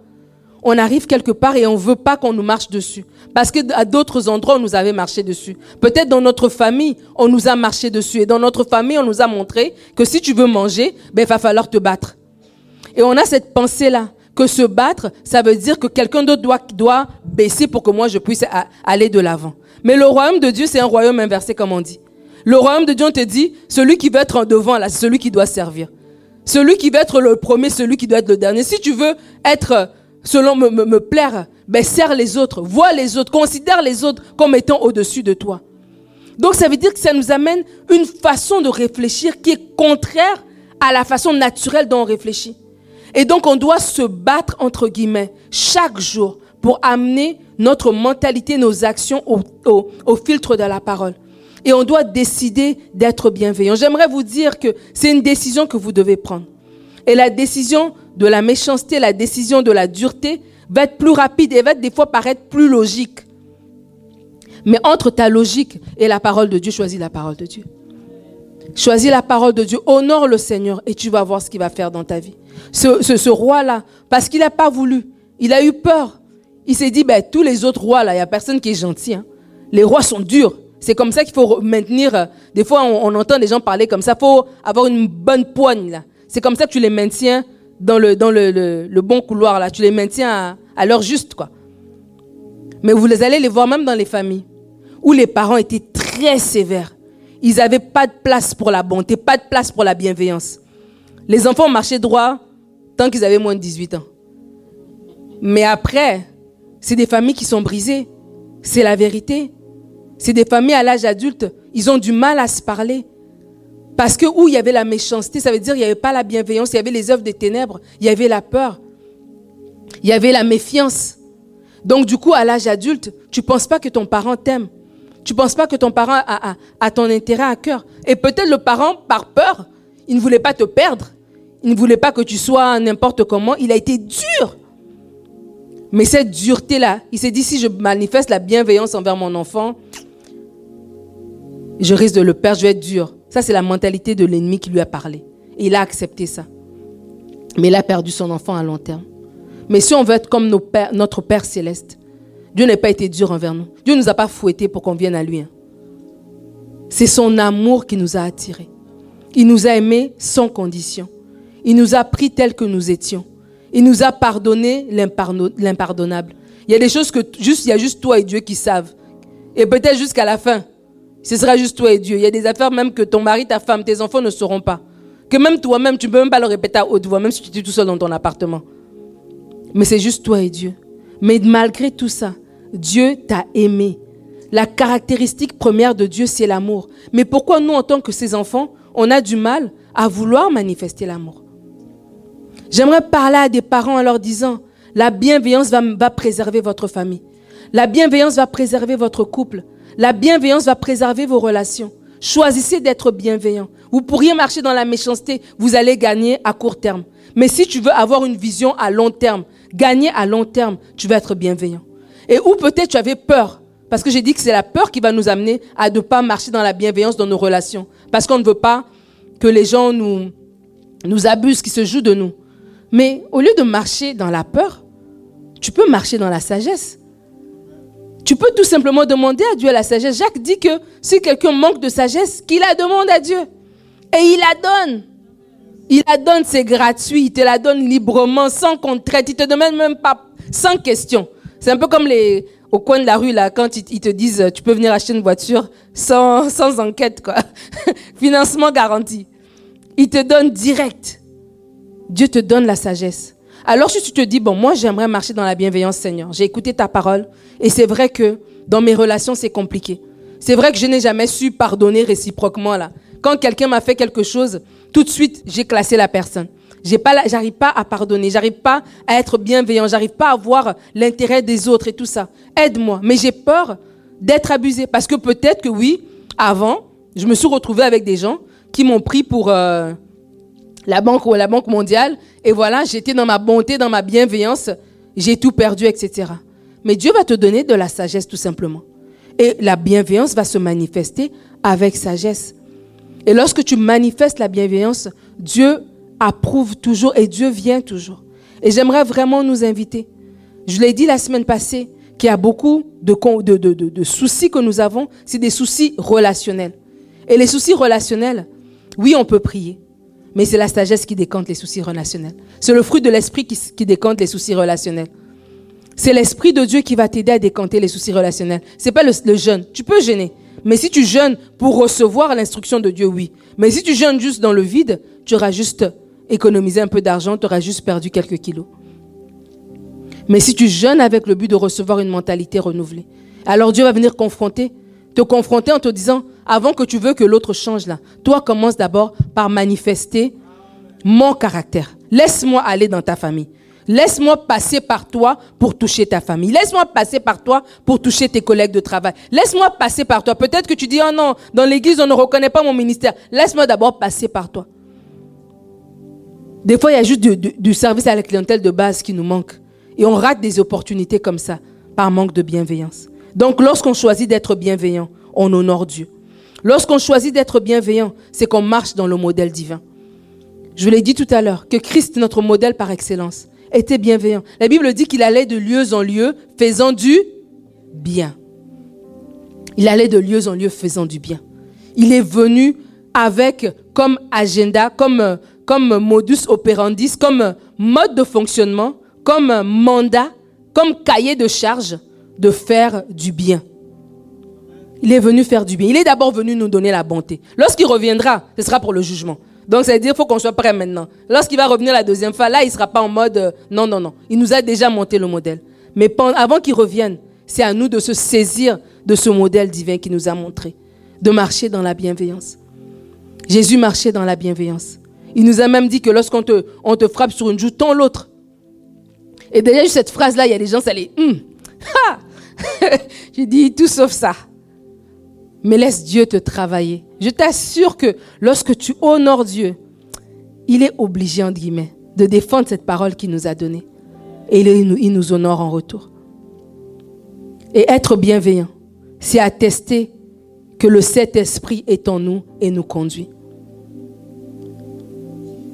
on arrive quelque part et on ne veut pas qu'on nous marche dessus. Parce qu'à d'autres endroits, on nous avait marché dessus. Peut-être dans notre famille, on nous a marché dessus. Et dans notre famille, on nous a montré que si tu veux manger, ben, il va falloir te battre. Et on a cette pensée-là, que se battre, ça veut dire que quelqu'un d'autre doit, baisser pour que moi je puisse aller de l'avant. Mais le royaume de Dieu, c'est un royaume inversé, comme on dit. Le royaume de Dieu, on te dit, celui qui veut être en devant, là, c'est celui qui doit servir. Celui qui veut être le premier, celui qui doit être le dernier. Si tu veux être selon me, plaire, ben, serre les autres, vois les autres, considère les autres comme étant au-dessus de toi. Donc ça veut dire que ça nous amène une façon de réfléchir qui est contraire à la façon naturelle dont on réfléchit. Et donc on doit se battre, entre guillemets, chaque jour pour amener notre mentalité, nos actions au, au filtre de la parole. Et on doit décider d'être bienveillant. J'aimerais vous dire que c'est une décision que vous devez prendre. Et la décision de la méchanceté, la décision de la dureté va être plus rapide et va des fois paraître plus logique. Mais entre ta logique et la parole de Dieu, choisis la parole de Dieu. Choisis la parole de Dieu, honore le Seigneur et tu vas voir ce qu'il va faire dans ta vie. Ce, roi-là, parce qu'il n'a pas voulu, il a eu peur. Il s'est dit, ben, tous les autres rois, là, il n'y a personne qui est gentil. Hein. Les rois sont durs. C'est comme ça qu'il faut maintenir. Euh, des fois, on, entend des gens parler comme ça. Il faut avoir une bonne poigne. là. C'est comme ça que tu les maintiens dans le, bon couloir, là. Tu les maintiens à, à l'heure juste, quoi. Mais vous allez les voir même dans les familles où les parents étaient très sévères. Ils n'avaient pas de place pour la bonté, pas de place pour la bienveillance. Les enfants marchaient droit tant qu'ils avaient moins de 18 ans. Mais après, c'est des familles qui sont brisées. C'est la vérité. C'est des familles à l'âge adulte. Ils ont du mal à se parler. Parce que où il y avait la méchanceté, ça veut dire qu'il n'y avait pas la bienveillance, il y avait les œuvres des ténèbres, il y avait la peur, il y avait la méfiance. Donc du coup, à l'âge adulte, tu ne penses pas que ton parent t'aime. Tu ne penses pas que ton parent a, ton intérêt à cœur. Et peut-être le parent, par peur, il ne voulait pas te perdre. Il ne voulait pas que tu sois n'importe comment. Il a été dur. Mais cette dureté-là, il s'est dit, si je manifeste la bienveillance envers mon enfant, je risque de le perdre, je vais être dur. Ça, c'est la mentalité de l'ennemi qui lui a parlé. Et il a accepté ça. Mais il a perdu son enfant à long terme. Mais si on veut être comme notre Père céleste, Dieu n'a pas été dur envers nous. Dieu ne nous a pas fouettés pour qu'on vienne à lui. Hein. C'est son amour qui nous a attirés. Il nous a aimés sans condition. Il nous a pris tels que nous étions. Il nous a pardonné l'impardonnable. Il y a des choses que juste, il y a juste toi et Dieu qui savent. Et peut-être jusqu'à la fin, ce sera juste toi et Dieu. Il y a des affaires même que ton mari, ta femme, tes enfants ne sauront pas. Que même toi-même, tu ne peux même pas le répéter à haute voix, même si tu es tout seul dans ton appartement. Mais c'est juste toi et Dieu. Mais malgré tout ça, Dieu t'a aimé. La caractéristique première de Dieu, c'est l'amour. Mais pourquoi nous, en tant que ses enfants, on a du mal à vouloir manifester l'amour? J'aimerais parler à des parents en leur disant, la bienveillance va, va préserver votre famille. La bienveillance va préserver votre couple. La bienveillance va préserver vos relations. Choisissez d'être bienveillant. Vous pourriez marcher dans la méchanceté, vous allez gagner à court terme. Mais si tu veux avoir une vision à long terme, gagner à long terme, tu vas être bienveillant. Et ou peut-être tu avais peur, parce que j'ai dit que c'est la peur qui va nous amener à ne pas marcher dans la bienveillance dans nos relations. Parce qu'on ne veut pas que les gens nous, nous abusent, qu'ils se jouent de nous. Mais au lieu de marcher dans la peur, tu peux marcher dans la sagesse. Tu peux tout simplement demander à Dieu la sagesse. Jacques dit que si quelqu'un manque de sagesse, qu'il la demande à Dieu. Et il la donne. Il la donne, c'est gratuit. Il te la donne librement, sans contrainte. Il te demande même pas, sans question. C'est un peu comme les, au coin de la rue, là, quand ils, te disent tu peux venir acheter une voiture sans, sans enquête, quoi. Financement garanti. Ils te donnent direct. Dieu te donne la sagesse. Alors si tu te dis, bon, moi j'aimerais marcher dans la bienveillance, Seigneur. J'ai écouté ta parole et c'est vrai que dans mes relations, c'est compliqué. C'est vrai que je n'ai jamais su pardonner réciproquement là. Quand quelqu'un m'a fait quelque chose, tout de suite, j'ai classé la personne. J'ai pas, j'arrive pas à pardonner, j'arrive pas à être bienveillant, j'arrive pas à voir l'intérêt des autres et tout ça. Aide-moi. Mais j'ai peur d'être abusé parce que peut-être que oui, avant, je me suis retrouvé avec des gens qui m'ont pris pour euh, la banque ou la banque mondiale et voilà, j'étais dans ma bonté, dans ma bienveillance, j'ai tout perdu, etc. Mais Dieu va te donner de la sagesse tout simplement. Et la bienveillance va se manifester avec sagesse. Et lorsque tu manifestes la bienveillance, Dieu approuve toujours et Dieu vient toujours. Et j'aimerais vraiment nous inviter. Je l'ai dit la semaine passée, qu'il y a beaucoup de, de, de, soucis que nous avons, c'est des soucis relationnels. Et les soucis relationnels, oui, on peut prier, mais c'est la sagesse qui décante les soucis relationnels. C'est le fruit de l'esprit qui, qui décante les soucis relationnels. C'est l'Esprit de Dieu qui va t'aider à décanter les soucis relationnels. C'est pas le, jeûne. Tu peux jeûner. Mais si tu jeûnes pour recevoir l'instruction de Dieu, oui. Mais si tu jeûnes juste dans le vide, tu auras juste économisé un peu d'argent, tu auras juste perdu quelques kilos. Mais si tu jeûnes avec le but de recevoir une mentalité renouvelée, alors Dieu va venir confronter, te confronter en te disant, avant que tu veux que l'autre change là, toi commence d'abord par manifester mon caractère. Laisse-moi aller dans ta famille. Laisse-moi passer par toi pour toucher ta famille. Laisse-moi passer par toi pour toucher tes collègues de travail. Laisse-moi passer par toi. Peut-être que tu dis, oh non, dans l'église, on ne reconnaît pas mon ministère. Laisse-moi d'abord passer par toi. Des fois, il y a juste du, service à la clientèle de base qui nous manque. Et on rate des opportunités comme ça par manque de bienveillance. Donc, lorsqu'on choisit d'être bienveillant, on honore Dieu. Lorsqu'on choisit d'être bienveillant, c'est qu'on marche dans le modèle divin. Je l'ai dit tout à l'heure, que Christ notre modèle par excellence était bienveillant. La Bible dit qu'il allait de lieu en lieu faisant du bien. Il allait de lieu en lieu faisant du bien. Il est venu avec comme agenda, comme, comme modus operandi, comme mode de fonctionnement, comme mandat, comme cahier de charge de faire du bien. Il est venu faire du bien. Il est d'abord venu nous donner la bonté. Lorsqu'il reviendra, ce sera pour le jugement. Donc, ça veut dire qu'il faut qu'on soit prêt maintenant. Lorsqu'il va revenir la deuxième fois, là, il ne sera pas en mode euh, non, non, non. Il nous a déjà monté le modèle. Mais avant qu'il revienne, c'est à nous de se saisir de ce modèle divin qu'il nous a montré, de marcher dans la bienveillance. Jésus marchait dans la bienveillance. Il nous a même dit que lorsqu'on te, frappe sur une joue, tends l'autre. Et déjà, cette phrase-là, il y a des gens, ça les... Hum, J'ai dit tout sauf ça mais laisse Dieu te travailler. Je t'assure que lorsque tu honores Dieu, il est obligé, entre guillemets, de défendre cette parole qu'il nous a donnée. Et il nous honore en retour. Et être bienveillant, c'est attester que le Saint-Esprit est en nous et nous conduit.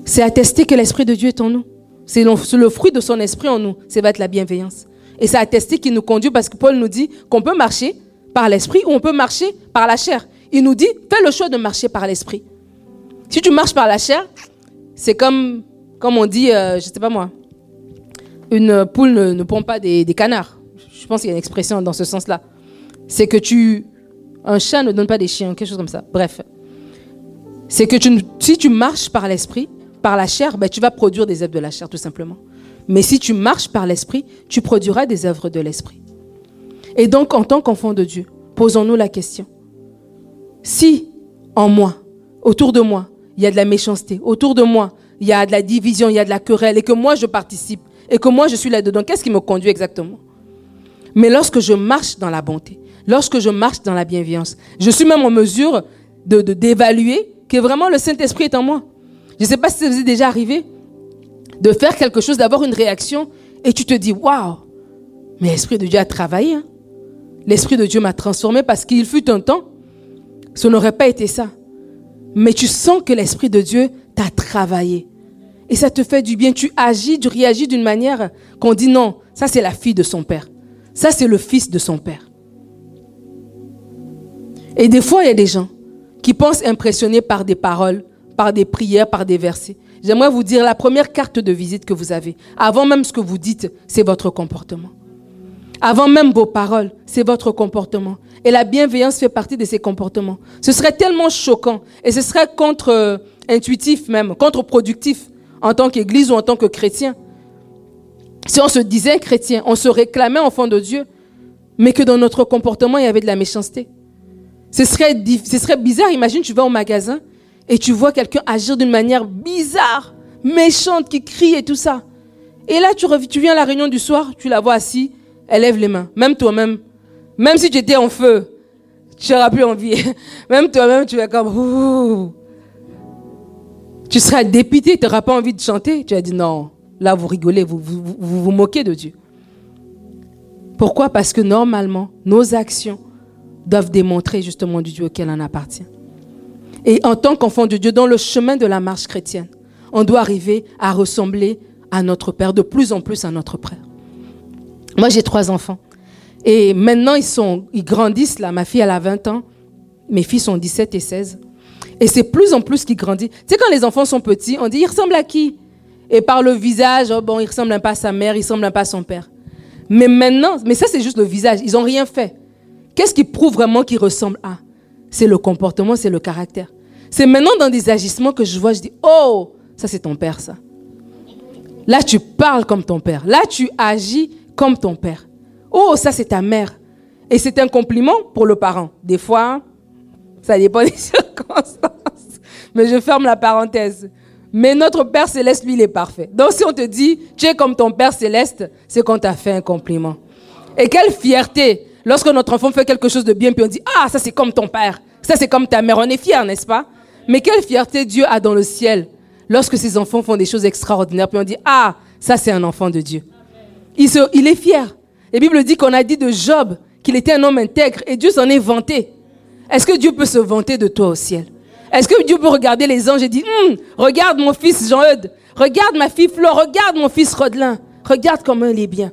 C'est attester que l'Esprit de Dieu est en nous. C'est le fruit de son esprit en nous. C'est va être la bienveillance. Et c'est attester qu'il nous conduit parce que Paul nous dit qu'on peut marcher par l'esprit ou on peut marcher par la chair. Il nous dit, fais le choix de marcher par l'esprit. Si tu marches par la chair, c'est comme, comme on dit, euh, je ne sais pas moi, une poule ne, ne pond pas des, canards. Je pense qu'il y a une expression dans ce sens-là. C'est que tu... Un chat ne donne pas des chiens, quelque chose comme ça. Bref. C'est que tu, si tu marches par l'esprit, par la chair, ben, tu vas produire des œuvres de la chair, tout simplement. Mais si tu marches par l'esprit, tu produiras des œuvres de l'esprit. Et donc, en tant qu'enfant de Dieu, posons-nous la question. Si en moi, autour de moi, il y a de la méchanceté, autour de moi, il y a de la division, il y a de la querelle, et que moi je participe, et que moi je suis là-dedans, qu'est-ce qui me conduit exactement? Mais lorsque je marche dans la bonté, lorsque je marche dans la bienveillance, je suis même en mesure de d'évaluer que vraiment le Saint-Esprit est en moi. Je ne sais pas si ça vous est déjà arrivé de faire quelque chose, d'avoir une réaction, et tu te dis, waouh, mais l'Esprit de Dieu a travaillé. Hein? L'Esprit de Dieu m'a transformé parce qu'il fut un temps, ce n'aurait pas été ça. Mais tu sens que l'Esprit de Dieu t'a travaillé. Et ça te fait du bien. Tu agis, tu réagis d'une manière qu'on dit non, ça c'est la fille de son père. Ça c'est le fils de son père. Et des fois, il y a des gens qui pensent impressionnés par des paroles, par des prières, par des versets. J'aimerais vous dire, la première carte de visite que vous avez, avant même ce que vous dites, c'est votre comportement. Avant même vos paroles, c'est votre comportement. Et la bienveillance fait partie de ces comportements. Ce serait tellement choquant et ce serait contre-intuitif même, contre-productif en tant qu'Église ou en tant que chrétien. Si on se disait chrétien, on se réclamait enfant de Dieu, mais que dans notre comportement, il y avait de la méchanceté. Ce serait, bizarre. Imagine, tu vas au magasin et tu vois quelqu'un agir d'une manière bizarre, méchante, qui crie et tout ça. Et là, tu, viens à la réunion du soir, tu la vois assise, elle lève les mains. Même toi-même, même si tu étais en feu, tu n'auras plus envie. Même toi-même, tu vas comme... Tu seras dépité, tu n'auras pas envie de chanter. Tu vas dire non, là vous rigolez, vous vous, vous vous moquez de Dieu. Pourquoi? Parce que normalement, nos actions doivent démontrer justement du Dieu auquel on appartient. Et en tant qu'enfant de Dieu, dans le chemin de la marche chrétienne, on doit arriver à ressembler à notre Père, de plus en plus à notre Père. Moi, j'ai trois enfants. Et maintenant, ils, sont, ils grandissent, là. Ma fille, elle a 20 ans. Mes filles sont 17 et 16. Et c'est plus en plus qu'ils grandissent. Tu sais, quand les enfants sont petits, on dit, il ressemble à qui? Et par le visage, oh, bon, il ressemble un peu à sa mère, il ressemble un peu à son père. Mais maintenant, mais ça, c'est juste le visage. Ils n'ont rien fait. Qu'est-ce qui prouve vraiment qu'ils ressemblent à? C'est le comportement, c'est le caractère. C'est maintenant dans des agissements que je vois, je dis, oh, ça c'est ton père, ça. Là, tu parles comme ton père. Là, tu agis comme ton père. Oh, ça c'est ta mère. Et c'est un compliment pour le parent. Des fois, ça dépend des circonstances. Mais je ferme la parenthèse. Mais notre Père céleste, lui, il est parfait. Donc si on te dit, tu es comme ton Père céleste, c'est qu'on t'a fait un compliment. Et quelle fierté lorsque notre enfant fait quelque chose de bien, puis on dit, ah, ça c'est comme ton Père, ça c'est comme ta mère. On est fiers, n'est-ce pas? Mais quelle fierté Dieu a dans le ciel lorsque ses enfants font des choses extraordinaires, puis on dit, ah, ça c'est un enfant de Dieu. Il, il est fier. La Bible dit qu'on a dit de Job qu'il était un homme intègre et Dieu s'en est vanté. Est-ce que Dieu peut se vanter de toi au ciel? Est-ce que Dieu peut regarder les anges et dire hum, Regarde mon fils Jean-Eudes, regarde ma fille Flore, regarde mon fils Rodelin, regarde comment il est bien.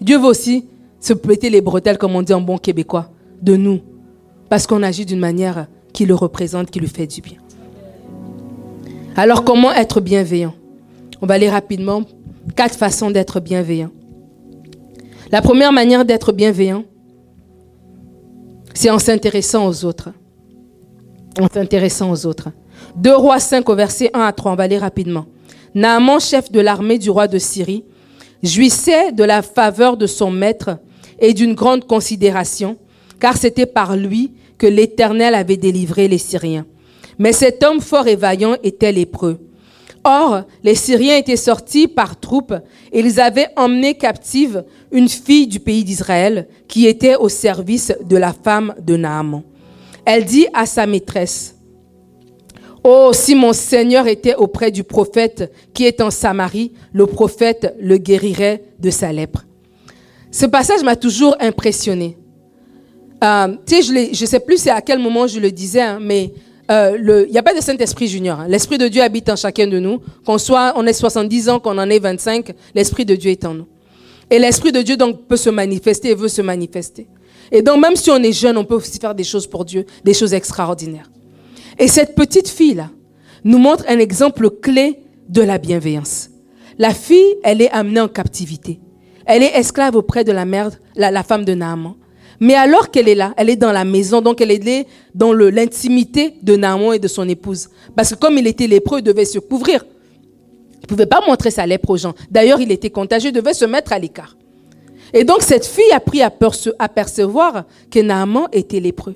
Dieu veut aussi se péter les bretelles, comme on dit en bon québécois, de nous, parce qu'on agit d'une manière qui le représente, qui lui fait du bien. Alors comment être bienveillant? On va aller rapidement. Quatre façons d'être bienveillant. La première manière d'être bienveillant, c'est en s'intéressant aux autres. En s'intéressant aux autres. 2 Rois 5 au verset 1 à 3, on va aller rapidement. Naaman, chef de l'armée du roi de Syrie, jouissait de la faveur de son maître et d'une grande considération, car c'était par lui que l'Éternel avait délivré les Syriens. Mais cet homme fort et vaillant était lépreux. Or, les Syriens étaient sortis par troupes et ils avaient emmené captive une fille du pays d'Israël qui était au service de la femme de Naaman. Elle dit à sa maîtresse, Oh, si mon Seigneur était auprès du prophète qui est en Samarie, le prophète le guérirait de sa lèpre. Ce passage m'a toujours impressionné. Euh, je ne sais plus c'est à quel moment je le disais, hein, mais euh, il n'y a pas de Saint-Esprit junior. Hein. L'Esprit de Dieu habite en chacun de nous. Qu'on soit, on ait 70 ans, qu'on en ait 25, l'Esprit de Dieu est en nous. Et l'Esprit de Dieu donc peut se manifester et veut se manifester. Et donc même si on est jeune, on peut aussi faire des choses pour Dieu, des choses extraordinaires. Et cette petite fille-là nous montre un exemple clé de la bienveillance. La fille, elle est amenée en captivité. Elle est esclave auprès de la mère, la, femme de Naaman. Mais alors qu'elle est là, elle est dans la maison, donc elle est dans l'intimité de Naaman et de son épouse. Parce que comme il était lépreux, il devait se couvrir. Il ne pouvait pas montrer sa lèpre aux gens. D'ailleurs, il était contagieux, il devait se mettre à l'écart. Et donc cette fille a pris à percevoir que Naaman était lépreux.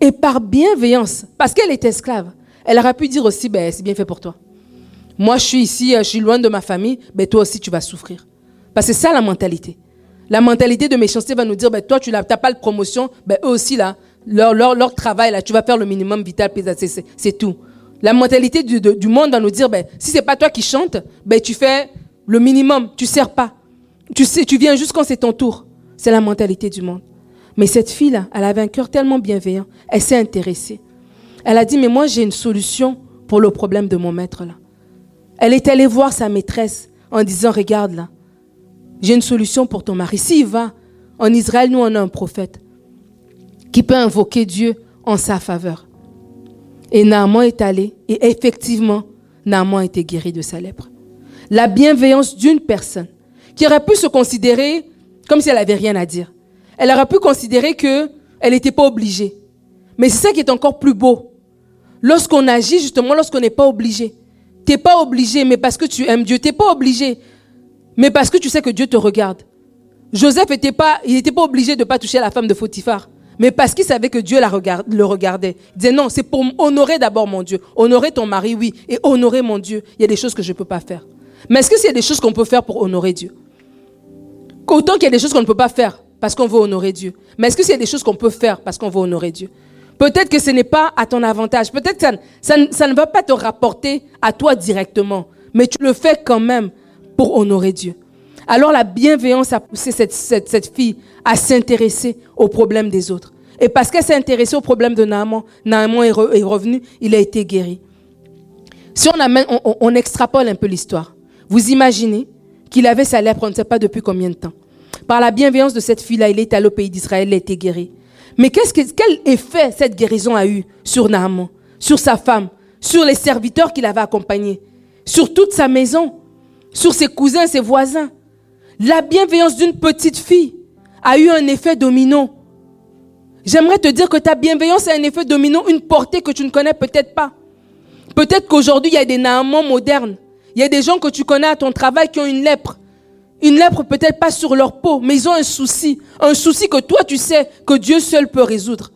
Et par bienveillance, parce qu'elle est esclave, elle aurait pu dire aussi, ben, c'est bien fait pour toi. Moi, je suis ici, je suis loin de ma famille, ben, toi aussi, tu vas souffrir. Parce que c'est ça la mentalité. La mentalité de méchanceté va nous dire, ben, toi, tu n'as pas de promotion, ben, eux aussi, là, leur, leur, leur, travail, là, tu vas faire le minimum vital, c'est tout. La mentalité du, du, monde va nous dire, ben, si c'est pas toi qui chantes, ben, tu fais le minimum, tu sers pas. Tu sais, tu viens juste quand c'est ton tour. C'est la mentalité du monde. Mais cette fille-là, elle avait un cœur tellement bienveillant. Elle s'est intéressée. Elle a dit, mais moi, j'ai une solution pour le problème de mon maître, là. Elle est allée voir sa maîtresse en disant, regarde, là, j'ai une solution pour ton mari. S'il va, en Israël, nous, on a un prophète qui peut invoquer Dieu en sa faveur. Et Naaman est allé, et effectivement, Naaman a été guéri de sa lèpre. La bienveillance d'une personne qui aurait pu se considérer comme si elle avait rien à dire. Elle aurait pu considérer que elle n'était pas obligée. Mais c'est ça qui est encore plus beau. Lorsqu'on agit justement, lorsqu'on n'est pas obligé. Tu n'es pas obligé, mais parce que tu aimes Dieu. Tu n'es pas obligé, mais parce que tu sais que Dieu te regarde. Joseph n'était pas, il n'était pas obligé de ne pas toucher la femme de Potiphar. Mais parce qu'il savait que Dieu le regardait. Il disait non, c'est pour honorer d'abord mon Dieu. Honorer ton mari, oui. Et honorer mon Dieu, il y a des choses que je ne peux pas faire. Mais est-ce que c'est des choses qu'on peut faire pour honorer Dieu? Autant qu'il y a des choses qu'on ne peut pas faire parce qu'on veut honorer Dieu. Mais est-ce que c'est des choses qu'on peut faire parce qu'on veut honorer Dieu? Peut-être que ce n'est pas à ton avantage. Peut-être que ça, ça, ne va pas te rapporter à toi directement. Mais tu le fais quand même pour honorer Dieu. Alors la bienveillance a poussé cette, cette, fille à s'intéresser aux problèmes des autres. Et parce qu'elle s'est intéressée aux problèmes de Naaman, Naaman est, revenu, il a été guéri. Si on, amène, on, on extrapole un peu l'histoire, vous imaginez qu'il avait sa lèpre, on ne sait pas depuis combien de temps. Par la bienveillance de cette fille-là, il est allé au pays d'Israël, il a été guéri. Mais qu'est-ce que, quel effet cette guérison a eu sur Naaman, sur sa femme, sur les serviteurs qui l'avaient accompagné, sur toute sa maison, sur ses cousins, ses voisins La bienveillance d'une petite fille a eu un effet domino. J'aimerais te dire que ta bienveillance a un effet domino, une portée que tu ne connais peut-être pas. Peut-être qu'aujourd'hui, il y a des Naaman modernes. Il y a des gens que tu connais à ton travail qui ont une lèpre. Une lèpre peut-être pas sur leur peau, mais ils ont un souci. Un souci que toi, tu sais que Dieu seul peut résoudre.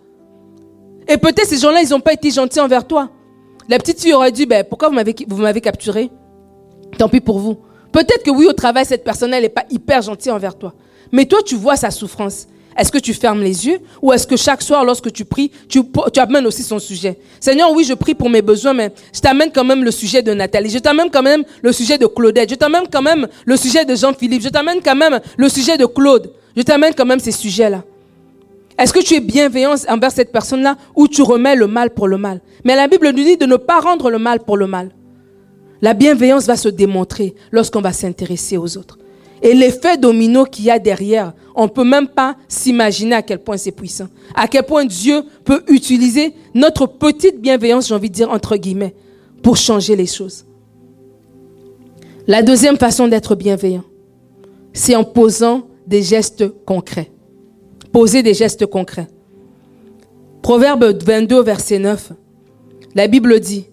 Et peut-être ces gens-là, ils n'ont pas été gentils envers toi. La petite fille aurait dit, ben, pourquoi vous m'avez capturé? Tant pis pour vous. Peut-être que oui, au travail, cette personne-là, n'est pas hyper gentille envers toi. Mais toi, tu vois sa souffrance. Est-ce que tu fermes les yeux ou est-ce que chaque soir, lorsque tu pries, tu, tu, amènes aussi son sujet? Seigneur, oui, je prie pour mes besoins, mais je t'amène quand même le sujet de Nathalie. Je t'amène quand même le sujet de Claudette. Je t'amène quand même le sujet de Jean-Philippe. Je t'amène quand même le sujet de Claude. Je t'amène quand même ces sujets-là. Est-ce que tu es bienveillant envers cette personne-là ou tu remets le mal pour le mal? Mais la Bible nous dit de ne pas rendre le mal pour le mal. La bienveillance va se démontrer lorsqu'on va s'intéresser aux autres. Et l'effet domino qu'il y a derrière, on ne peut même pas s'imaginer à quel point c'est puissant. À quel point Dieu peut utiliser notre petite bienveillance, j'ai envie de dire entre guillemets, pour changer les choses. La deuxième façon d'être bienveillant, c'est en posant des gestes concrets. Poser des gestes concrets. Proverbe 22, verset 9. La Bible dit,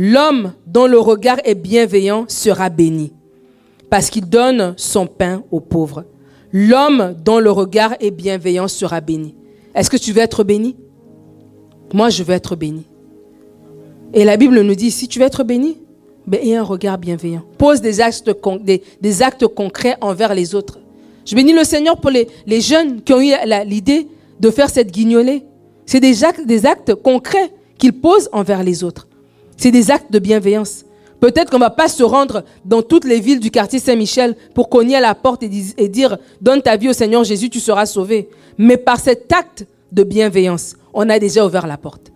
L'homme dont le regard est bienveillant sera béni parce qu'il donne son pain aux pauvres. L'homme dont le regard est bienveillant sera béni. Est-ce que tu veux être béni? Moi, je veux être béni. Et la Bible nous dit, si tu veux être béni, ben, aie un regard bienveillant. Pose des actes, des, actes concrets envers les autres. Je bénis le Seigneur pour les, jeunes qui ont eu l'idée de faire cette guignolée. C'est des actes, des actes concrets qu'ils posent envers les autres. C'est des actes de bienveillance. Peut-être qu'on va pas se rendre dans toutes les villes du quartier Saint-Michel pour cogner à la porte et, dire Donne ta vie au Seigneur Jésus, tu seras sauvé. Mais par cet acte de bienveillance, on a déjà ouvert la porte.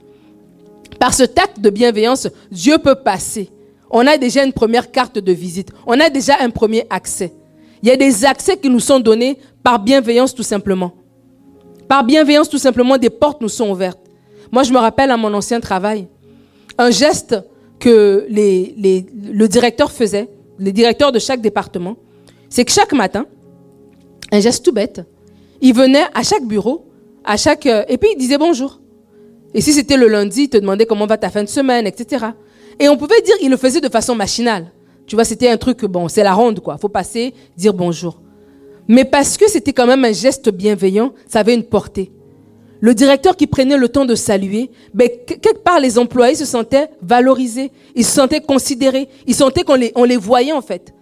Par cet acte de bienveillance, Dieu peut passer. On a déjà une première carte de visite. On a déjà un premier accès. Il y a des accès qui nous sont donnés par bienveillance tout simplement. Par bienveillance tout simplement, des portes nous sont ouvertes. Moi, je me rappelle à mon ancien travail, un geste que les, le directeur faisait, le directeur de chaque département, c'est que chaque matin, un geste tout bête, il venait à chaque bureau, à chaque euh, et puis il disait bonjour. Et si c'était le lundi, il te demandait comment va ta fin de semaine, etc. Et on pouvait dire, il le faisait de façon machinale. Tu vois, c'était un truc, bon, c'est la ronde, quoi. Faut passer, dire bonjour. Mais parce que c'était quand même un geste bienveillant, ça avait une portée le directeur qui prenait le temps de saluer, ben, quelque part, les employés se sentaient valorisés, ils se sentaient considérés, ils sentaient qu'on les, on les voyait en fait.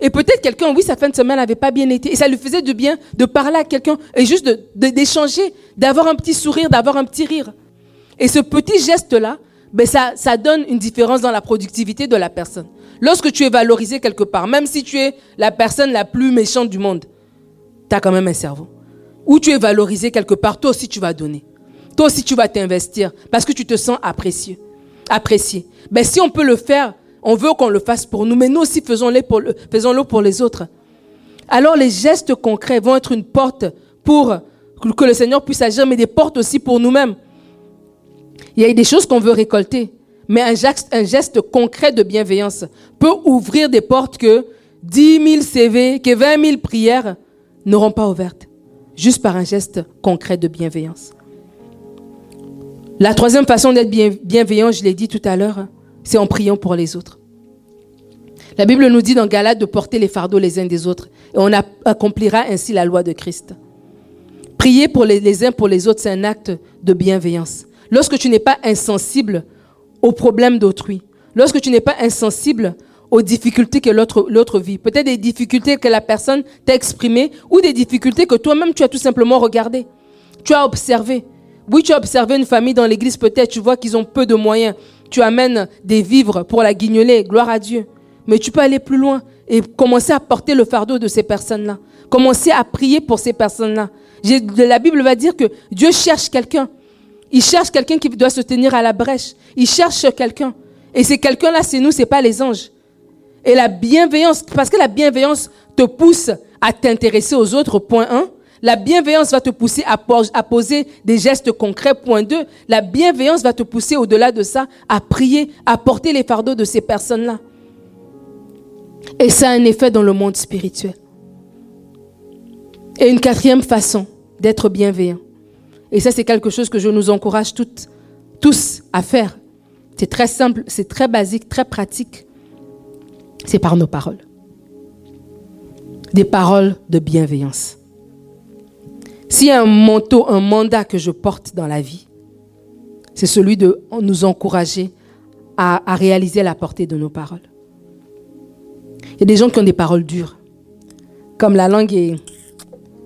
Et peut-être quelqu'un, oui, sa fin de semaine n'avait pas bien été, et ça lui faisait du bien de parler à quelqu'un et juste d'échanger, d'avoir un petit sourire, d'avoir un petit rire. Et ce petit geste-là, ben ça, ça donne une différence dans la productivité de la personne. Lorsque tu es valorisé quelque part, même si tu es la personne la plus méchante du monde, tu as quand même un cerveau où tu es valorisé quelque part, toi aussi tu vas donner. Toi aussi tu vas t'investir parce que tu te sens apprécié. apprécié. Ben, si on peut le faire, on veut qu'on le fasse pour nous, mais nous aussi faisons-le pour, les autres. Alors les gestes concrets vont être une porte pour que le Seigneur puisse agir, mais des portes aussi pour nous-mêmes. Il y a des choses qu'on veut récolter, mais un geste, un geste concret de bienveillance peut ouvrir des portes que 10 000 CV, que 20 000 prières n'auront pas ouvertes, juste par un geste concret de bienveillance. La troisième façon d'être bienveillant, je l'ai dit tout à l'heure, c'est en priant pour les autres. La Bible nous dit dans Galates de porter les fardeaux les uns des autres et on accomplira ainsi la loi de Christ. Prier pour les, les uns pour les autres, c'est un acte de bienveillance. Lorsque tu n'es pas insensible aux problèmes d'autrui, lorsque tu n'es pas insensible aux difficultés que l'autre vit, peut-être des difficultés que la personne t'a exprimées ou des difficultés que toi-même tu as tout simplement regardées, tu as observé. Oui, tu as observé une famille dans l'église, peut-être tu vois qu'ils ont peu de moyens. Tu amènes des vivres pour la guignoler, gloire à Dieu. Mais tu peux aller plus loin et commencer à porter le fardeau de ces personnes-là. Commencer à prier pour ces personnes-là. La Bible va dire que Dieu cherche quelqu'un. Il cherche quelqu'un qui doit se tenir à la brèche. Il cherche quelqu'un. Et c'est quelqu'un-là, c'est nous, c'est pas les anges. Et la bienveillance, parce que la bienveillance te pousse à t'intéresser aux autres, point 1. La bienveillance va te pousser à, poser des gestes concrets. Point 2. La bienveillance va te pousser au-delà de ça à prier, à porter les fardeaux de ces personnes-là. Et ça a un effet dans le monde spirituel. Et une quatrième façon d'être bienveillant. Et ça, c'est quelque chose que je nous encourage toutes, tous à faire. C'est très simple, c'est très basique, très pratique. C'est par nos paroles. Des paroles de bienveillance. S'il y a un manteau, un mandat que je porte dans la vie, c'est celui de nous encourager à, réaliser la portée de nos paroles. Il y a des gens qui ont des paroles dures. Comme la langue est...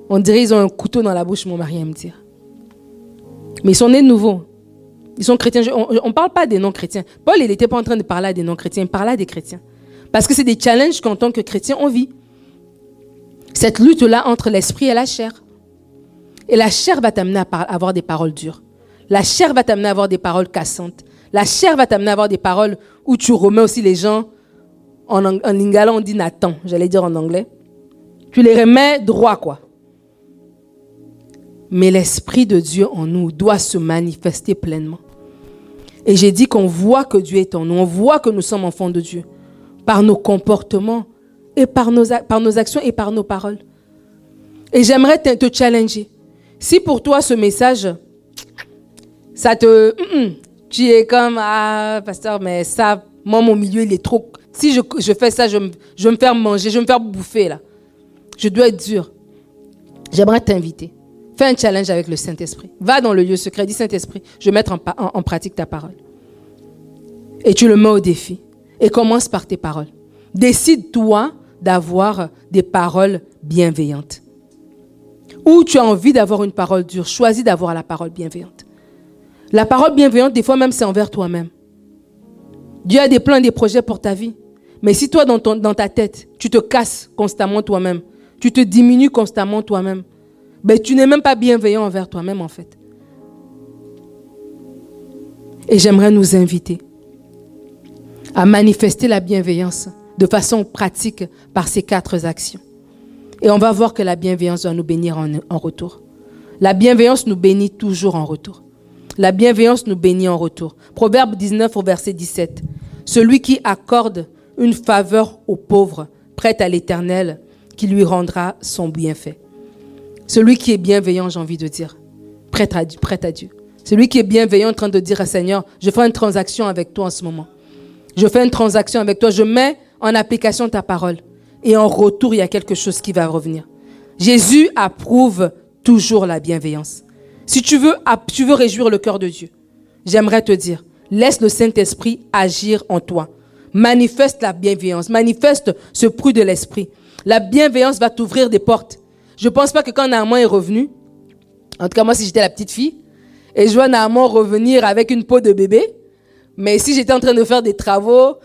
On dirait qu'ils ont un couteau dans la bouche, mon mari aime dire. Mais ils sont nés de nouveau. Ils sont chrétiens. On ne parle pas des non-chrétiens. Paul, il n'était pas en train de parler à des non-chrétiens, il parlait des chrétiens. Parce que c'est des challenges qu'en tant que chrétien, on vit. Cette lutte-là entre l'esprit et la chair. Et la chair va t'amener à avoir des paroles dures. La chair va t'amener à avoir des paroles cassantes. La chair va t'amener à avoir des paroles où tu remets aussi les gens. En, en lingala, on dit Nathan, j'allais dire en anglais. Tu les remets droit, quoi. Mais l'Esprit de Dieu en nous doit se manifester pleinement. Et j'ai dit qu'on voit que Dieu est en nous, on voit que nous sommes enfants de Dieu par nos comportements et par nos, par nos actions et par nos paroles. Et j'aimerais te, challenger. Si pour toi ce message, ça te... tu es comme, ah, pasteur, mais ça, moi, mon milieu, il est trop... Si je, je fais ça, je, je vais me faire manger, je vais me faire bouffer, là. Je dois être dur. J'aimerais t'inviter. Fais un challenge avec le Saint-Esprit. Va dans le lieu secret, dis Saint-Esprit, je vais mettre en, pratique ta parole. Et tu le mets au défi. Et commence par tes paroles. Décide-toi d'avoir des paroles bienveillantes. Ou tu as envie d'avoir une parole dure, choisis d'avoir la parole bienveillante. La parole bienveillante, des fois même, c'est envers toi-même. Dieu a des plans, des projets pour ta vie. Mais si toi, dans ta tête, tu te casses constamment toi-même, tu te diminues constamment toi-même, ben, tu n'es même pas bienveillant envers toi-même, en fait. Et j'aimerais nous inviter à manifester la bienveillance de façon pratique par ces quatre actions. Et on va voir que la bienveillance doit nous bénir en, retour. La bienveillance nous bénit toujours en retour. La bienveillance nous bénit en retour. Proverbe 19 au verset 17. Celui qui accorde une faveur aux pauvres, prête à l'Éternel, qui lui rendra son bienfait. Celui qui est bienveillant, j'ai envie de dire, prête à, prête à Dieu. Celui qui est bienveillant en train de dire à Seigneur, je fais une transaction avec toi en ce moment. Je fais une transaction avec toi, je mets en application ta parole et en retour, il y a quelque chose qui va revenir. Jésus approuve toujours la bienveillance. Si tu veux, tu veux réjouir le cœur de Dieu, j'aimerais te dire, laisse le Saint-Esprit agir en toi. Manifeste la bienveillance, manifeste ce fruit de l'Esprit. La bienveillance va t'ouvrir des portes. Je ne pense pas que quand Naaman est revenu, en tout cas moi si j'étais la petite fille, et je vois Naaman revenir avec une peau de bébé, mais si j'étais en train de faire des travaux,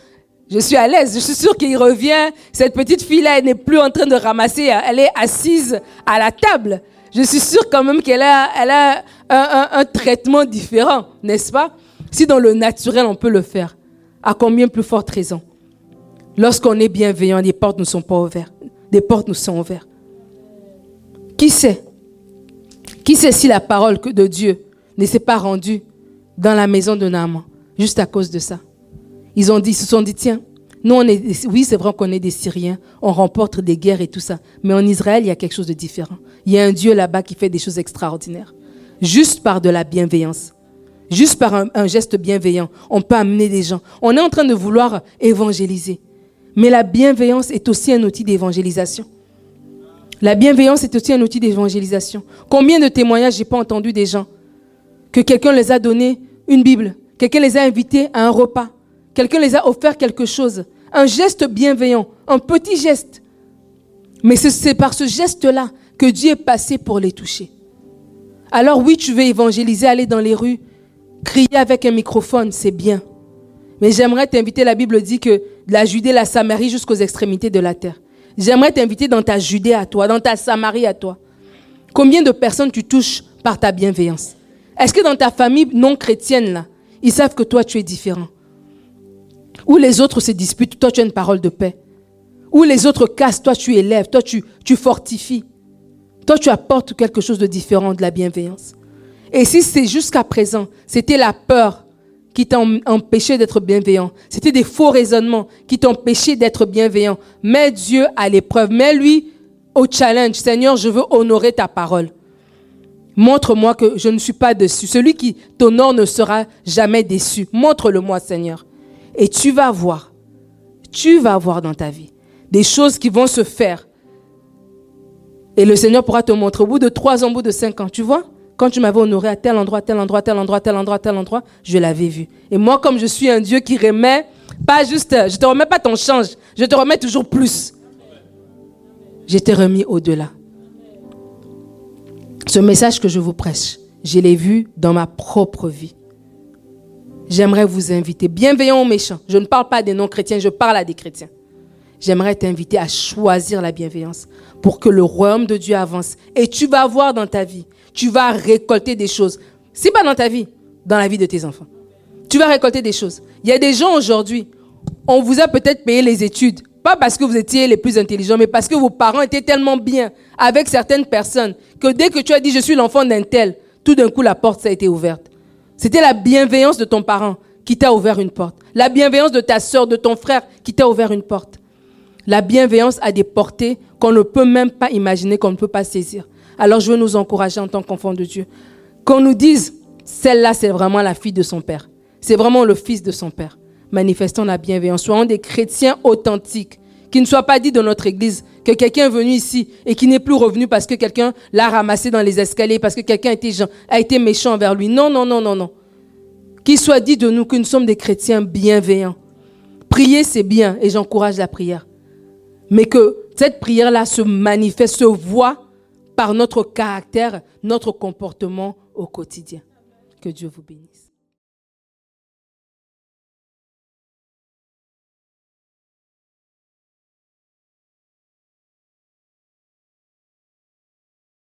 je suis à l'aise. Je suis sûre qu'il revient. Cette petite fille-là, elle n'est plus en train de ramasser. Elle est assise à la table. Je suis sûre quand même qu'elle a, elle a un, traitement différent, n'est-ce pas? Si dans le naturel, on peut le faire, à combien plus forte raison? Lorsqu'on est bienveillant, les portes ne sont pas ouvertes. Les portes nous sont ouvertes. Qui sait? Qui sait si la parole de Dieu ne s'est pas rendue dans la maison de Naaman, juste à cause de ça ils ont dit, se sont dit, tiens, Nous, on est, oui, c'est vrai qu'on est des Syriens, on remporte des guerres et tout ça. Mais en Israël, il y a quelque chose de différent. Il y a un Dieu là-bas qui fait des choses extraordinaires. Juste par de la bienveillance. Juste par un, un, geste bienveillant, on peut amener des gens. On est en train de vouloir évangéliser. Mais la bienveillance est aussi un outil d'évangélisation. La bienveillance est aussi un outil d'évangélisation. Combien de témoignages j'ai pas entendu des gens que quelqu'un les a donné une Bible, quelqu'un les a invités à un repas, quelqu'un les a offert quelque chose, un geste bienveillant, un petit geste. Mais c'est par ce geste-là que Dieu est passé pour les toucher. Alors oui, tu veux évangéliser, aller dans les rues, crier avec un microphone, c'est bien. Mais j'aimerais t'inviter, la Bible dit que la Judée, la Samarie jusqu'aux extrémités de la terre. J'aimerais t'inviter dans ta Judée à toi, dans ta Samarie à toi. Combien de personnes tu touches par ta bienveillance? Est-ce que dans ta famille non chrétienne, là, ils savent que toi, tu es différent Où les autres se disputent, toi, tu as une parole de paix. Où les autres cassent, toi, tu élèves, toi, tu, tu fortifies. Toi, tu apportes quelque chose de différent, de la bienveillance. Et si c'est jusqu'à présent, c'était la peur qui t'a empêché d'être bienveillant. C'était des faux raisonnements qui t'empêchaient d'être bienveillant. Mets Dieu à l'épreuve. Mets-lui au challenge. Seigneur, je veux honorer ta parole. Montre-moi que je ne suis pas déçu. Celui qui t'honore ne sera jamais déçu. Montre-le-moi, Seigneur. Et tu vas voir, tu vas voir dans ta vie des choses qui vont se faire. Et le Seigneur pourra te montrer au bout de trois ans, au bout de cinq ans. Tu vois quand tu m'avais honoré à tel endroit, tel endroit, tel endroit, tel endroit, tel endroit, je l'avais vu. Et moi, comme je suis un Dieu qui remet, pas juste, je te remets pas ton change, je te remets toujours plus. Je t'ai remis au-delà. Ce message que je vous prêche, je l'ai vu dans ma propre vie. J'aimerais vous inviter, bienveillant ou méchant, je ne parle pas des non-chrétiens, je parle à des chrétiens. J'aimerais t'inviter à choisir la bienveillance pour que le royaume de Dieu avance. Et tu vas voir dans ta vie tu vas récolter des choses. C'est pas dans ta vie, dans la vie de tes enfants. Tu vas récolter des choses. Il y a des gens aujourd'hui, on vous a peut-être payé les études, pas parce que vous étiez les plus intelligents, mais parce que vos parents étaient tellement bien avec certaines personnes que dès que tu as dit je suis l'enfant d'un tel, tout d'un coup la porte ça a été ouverte. C'était la bienveillance de ton parent qui t'a ouvert une porte. La bienveillance de ta soeur, de ton frère qui t'a ouvert une porte. La bienveillance a des portées qu'on ne peut même pas imaginer, qu'on ne peut pas saisir. Alors je veux nous encourager en tant qu'enfants de Dieu. Qu'on nous dise, celle-là, c'est vraiment la fille de son père. C'est vraiment le fils de son père. Manifestons la bienveillance. Soyons des chrétiens authentiques. Qu'il ne soit pas dit dans notre église que quelqu'un est venu ici et qui n'est plus revenu parce que quelqu'un l'a ramassé dans les escaliers, parce que quelqu'un a été méchant envers lui. Non, non, non, non, non. Qu'il soit dit de nous que nous sommes des chrétiens bienveillants. Prier, c'est bien et j'encourage la prière. Mais que cette prière-là se manifeste, se voit par notre caractère, notre comportement au quotidien. Que Dieu vous bénisse.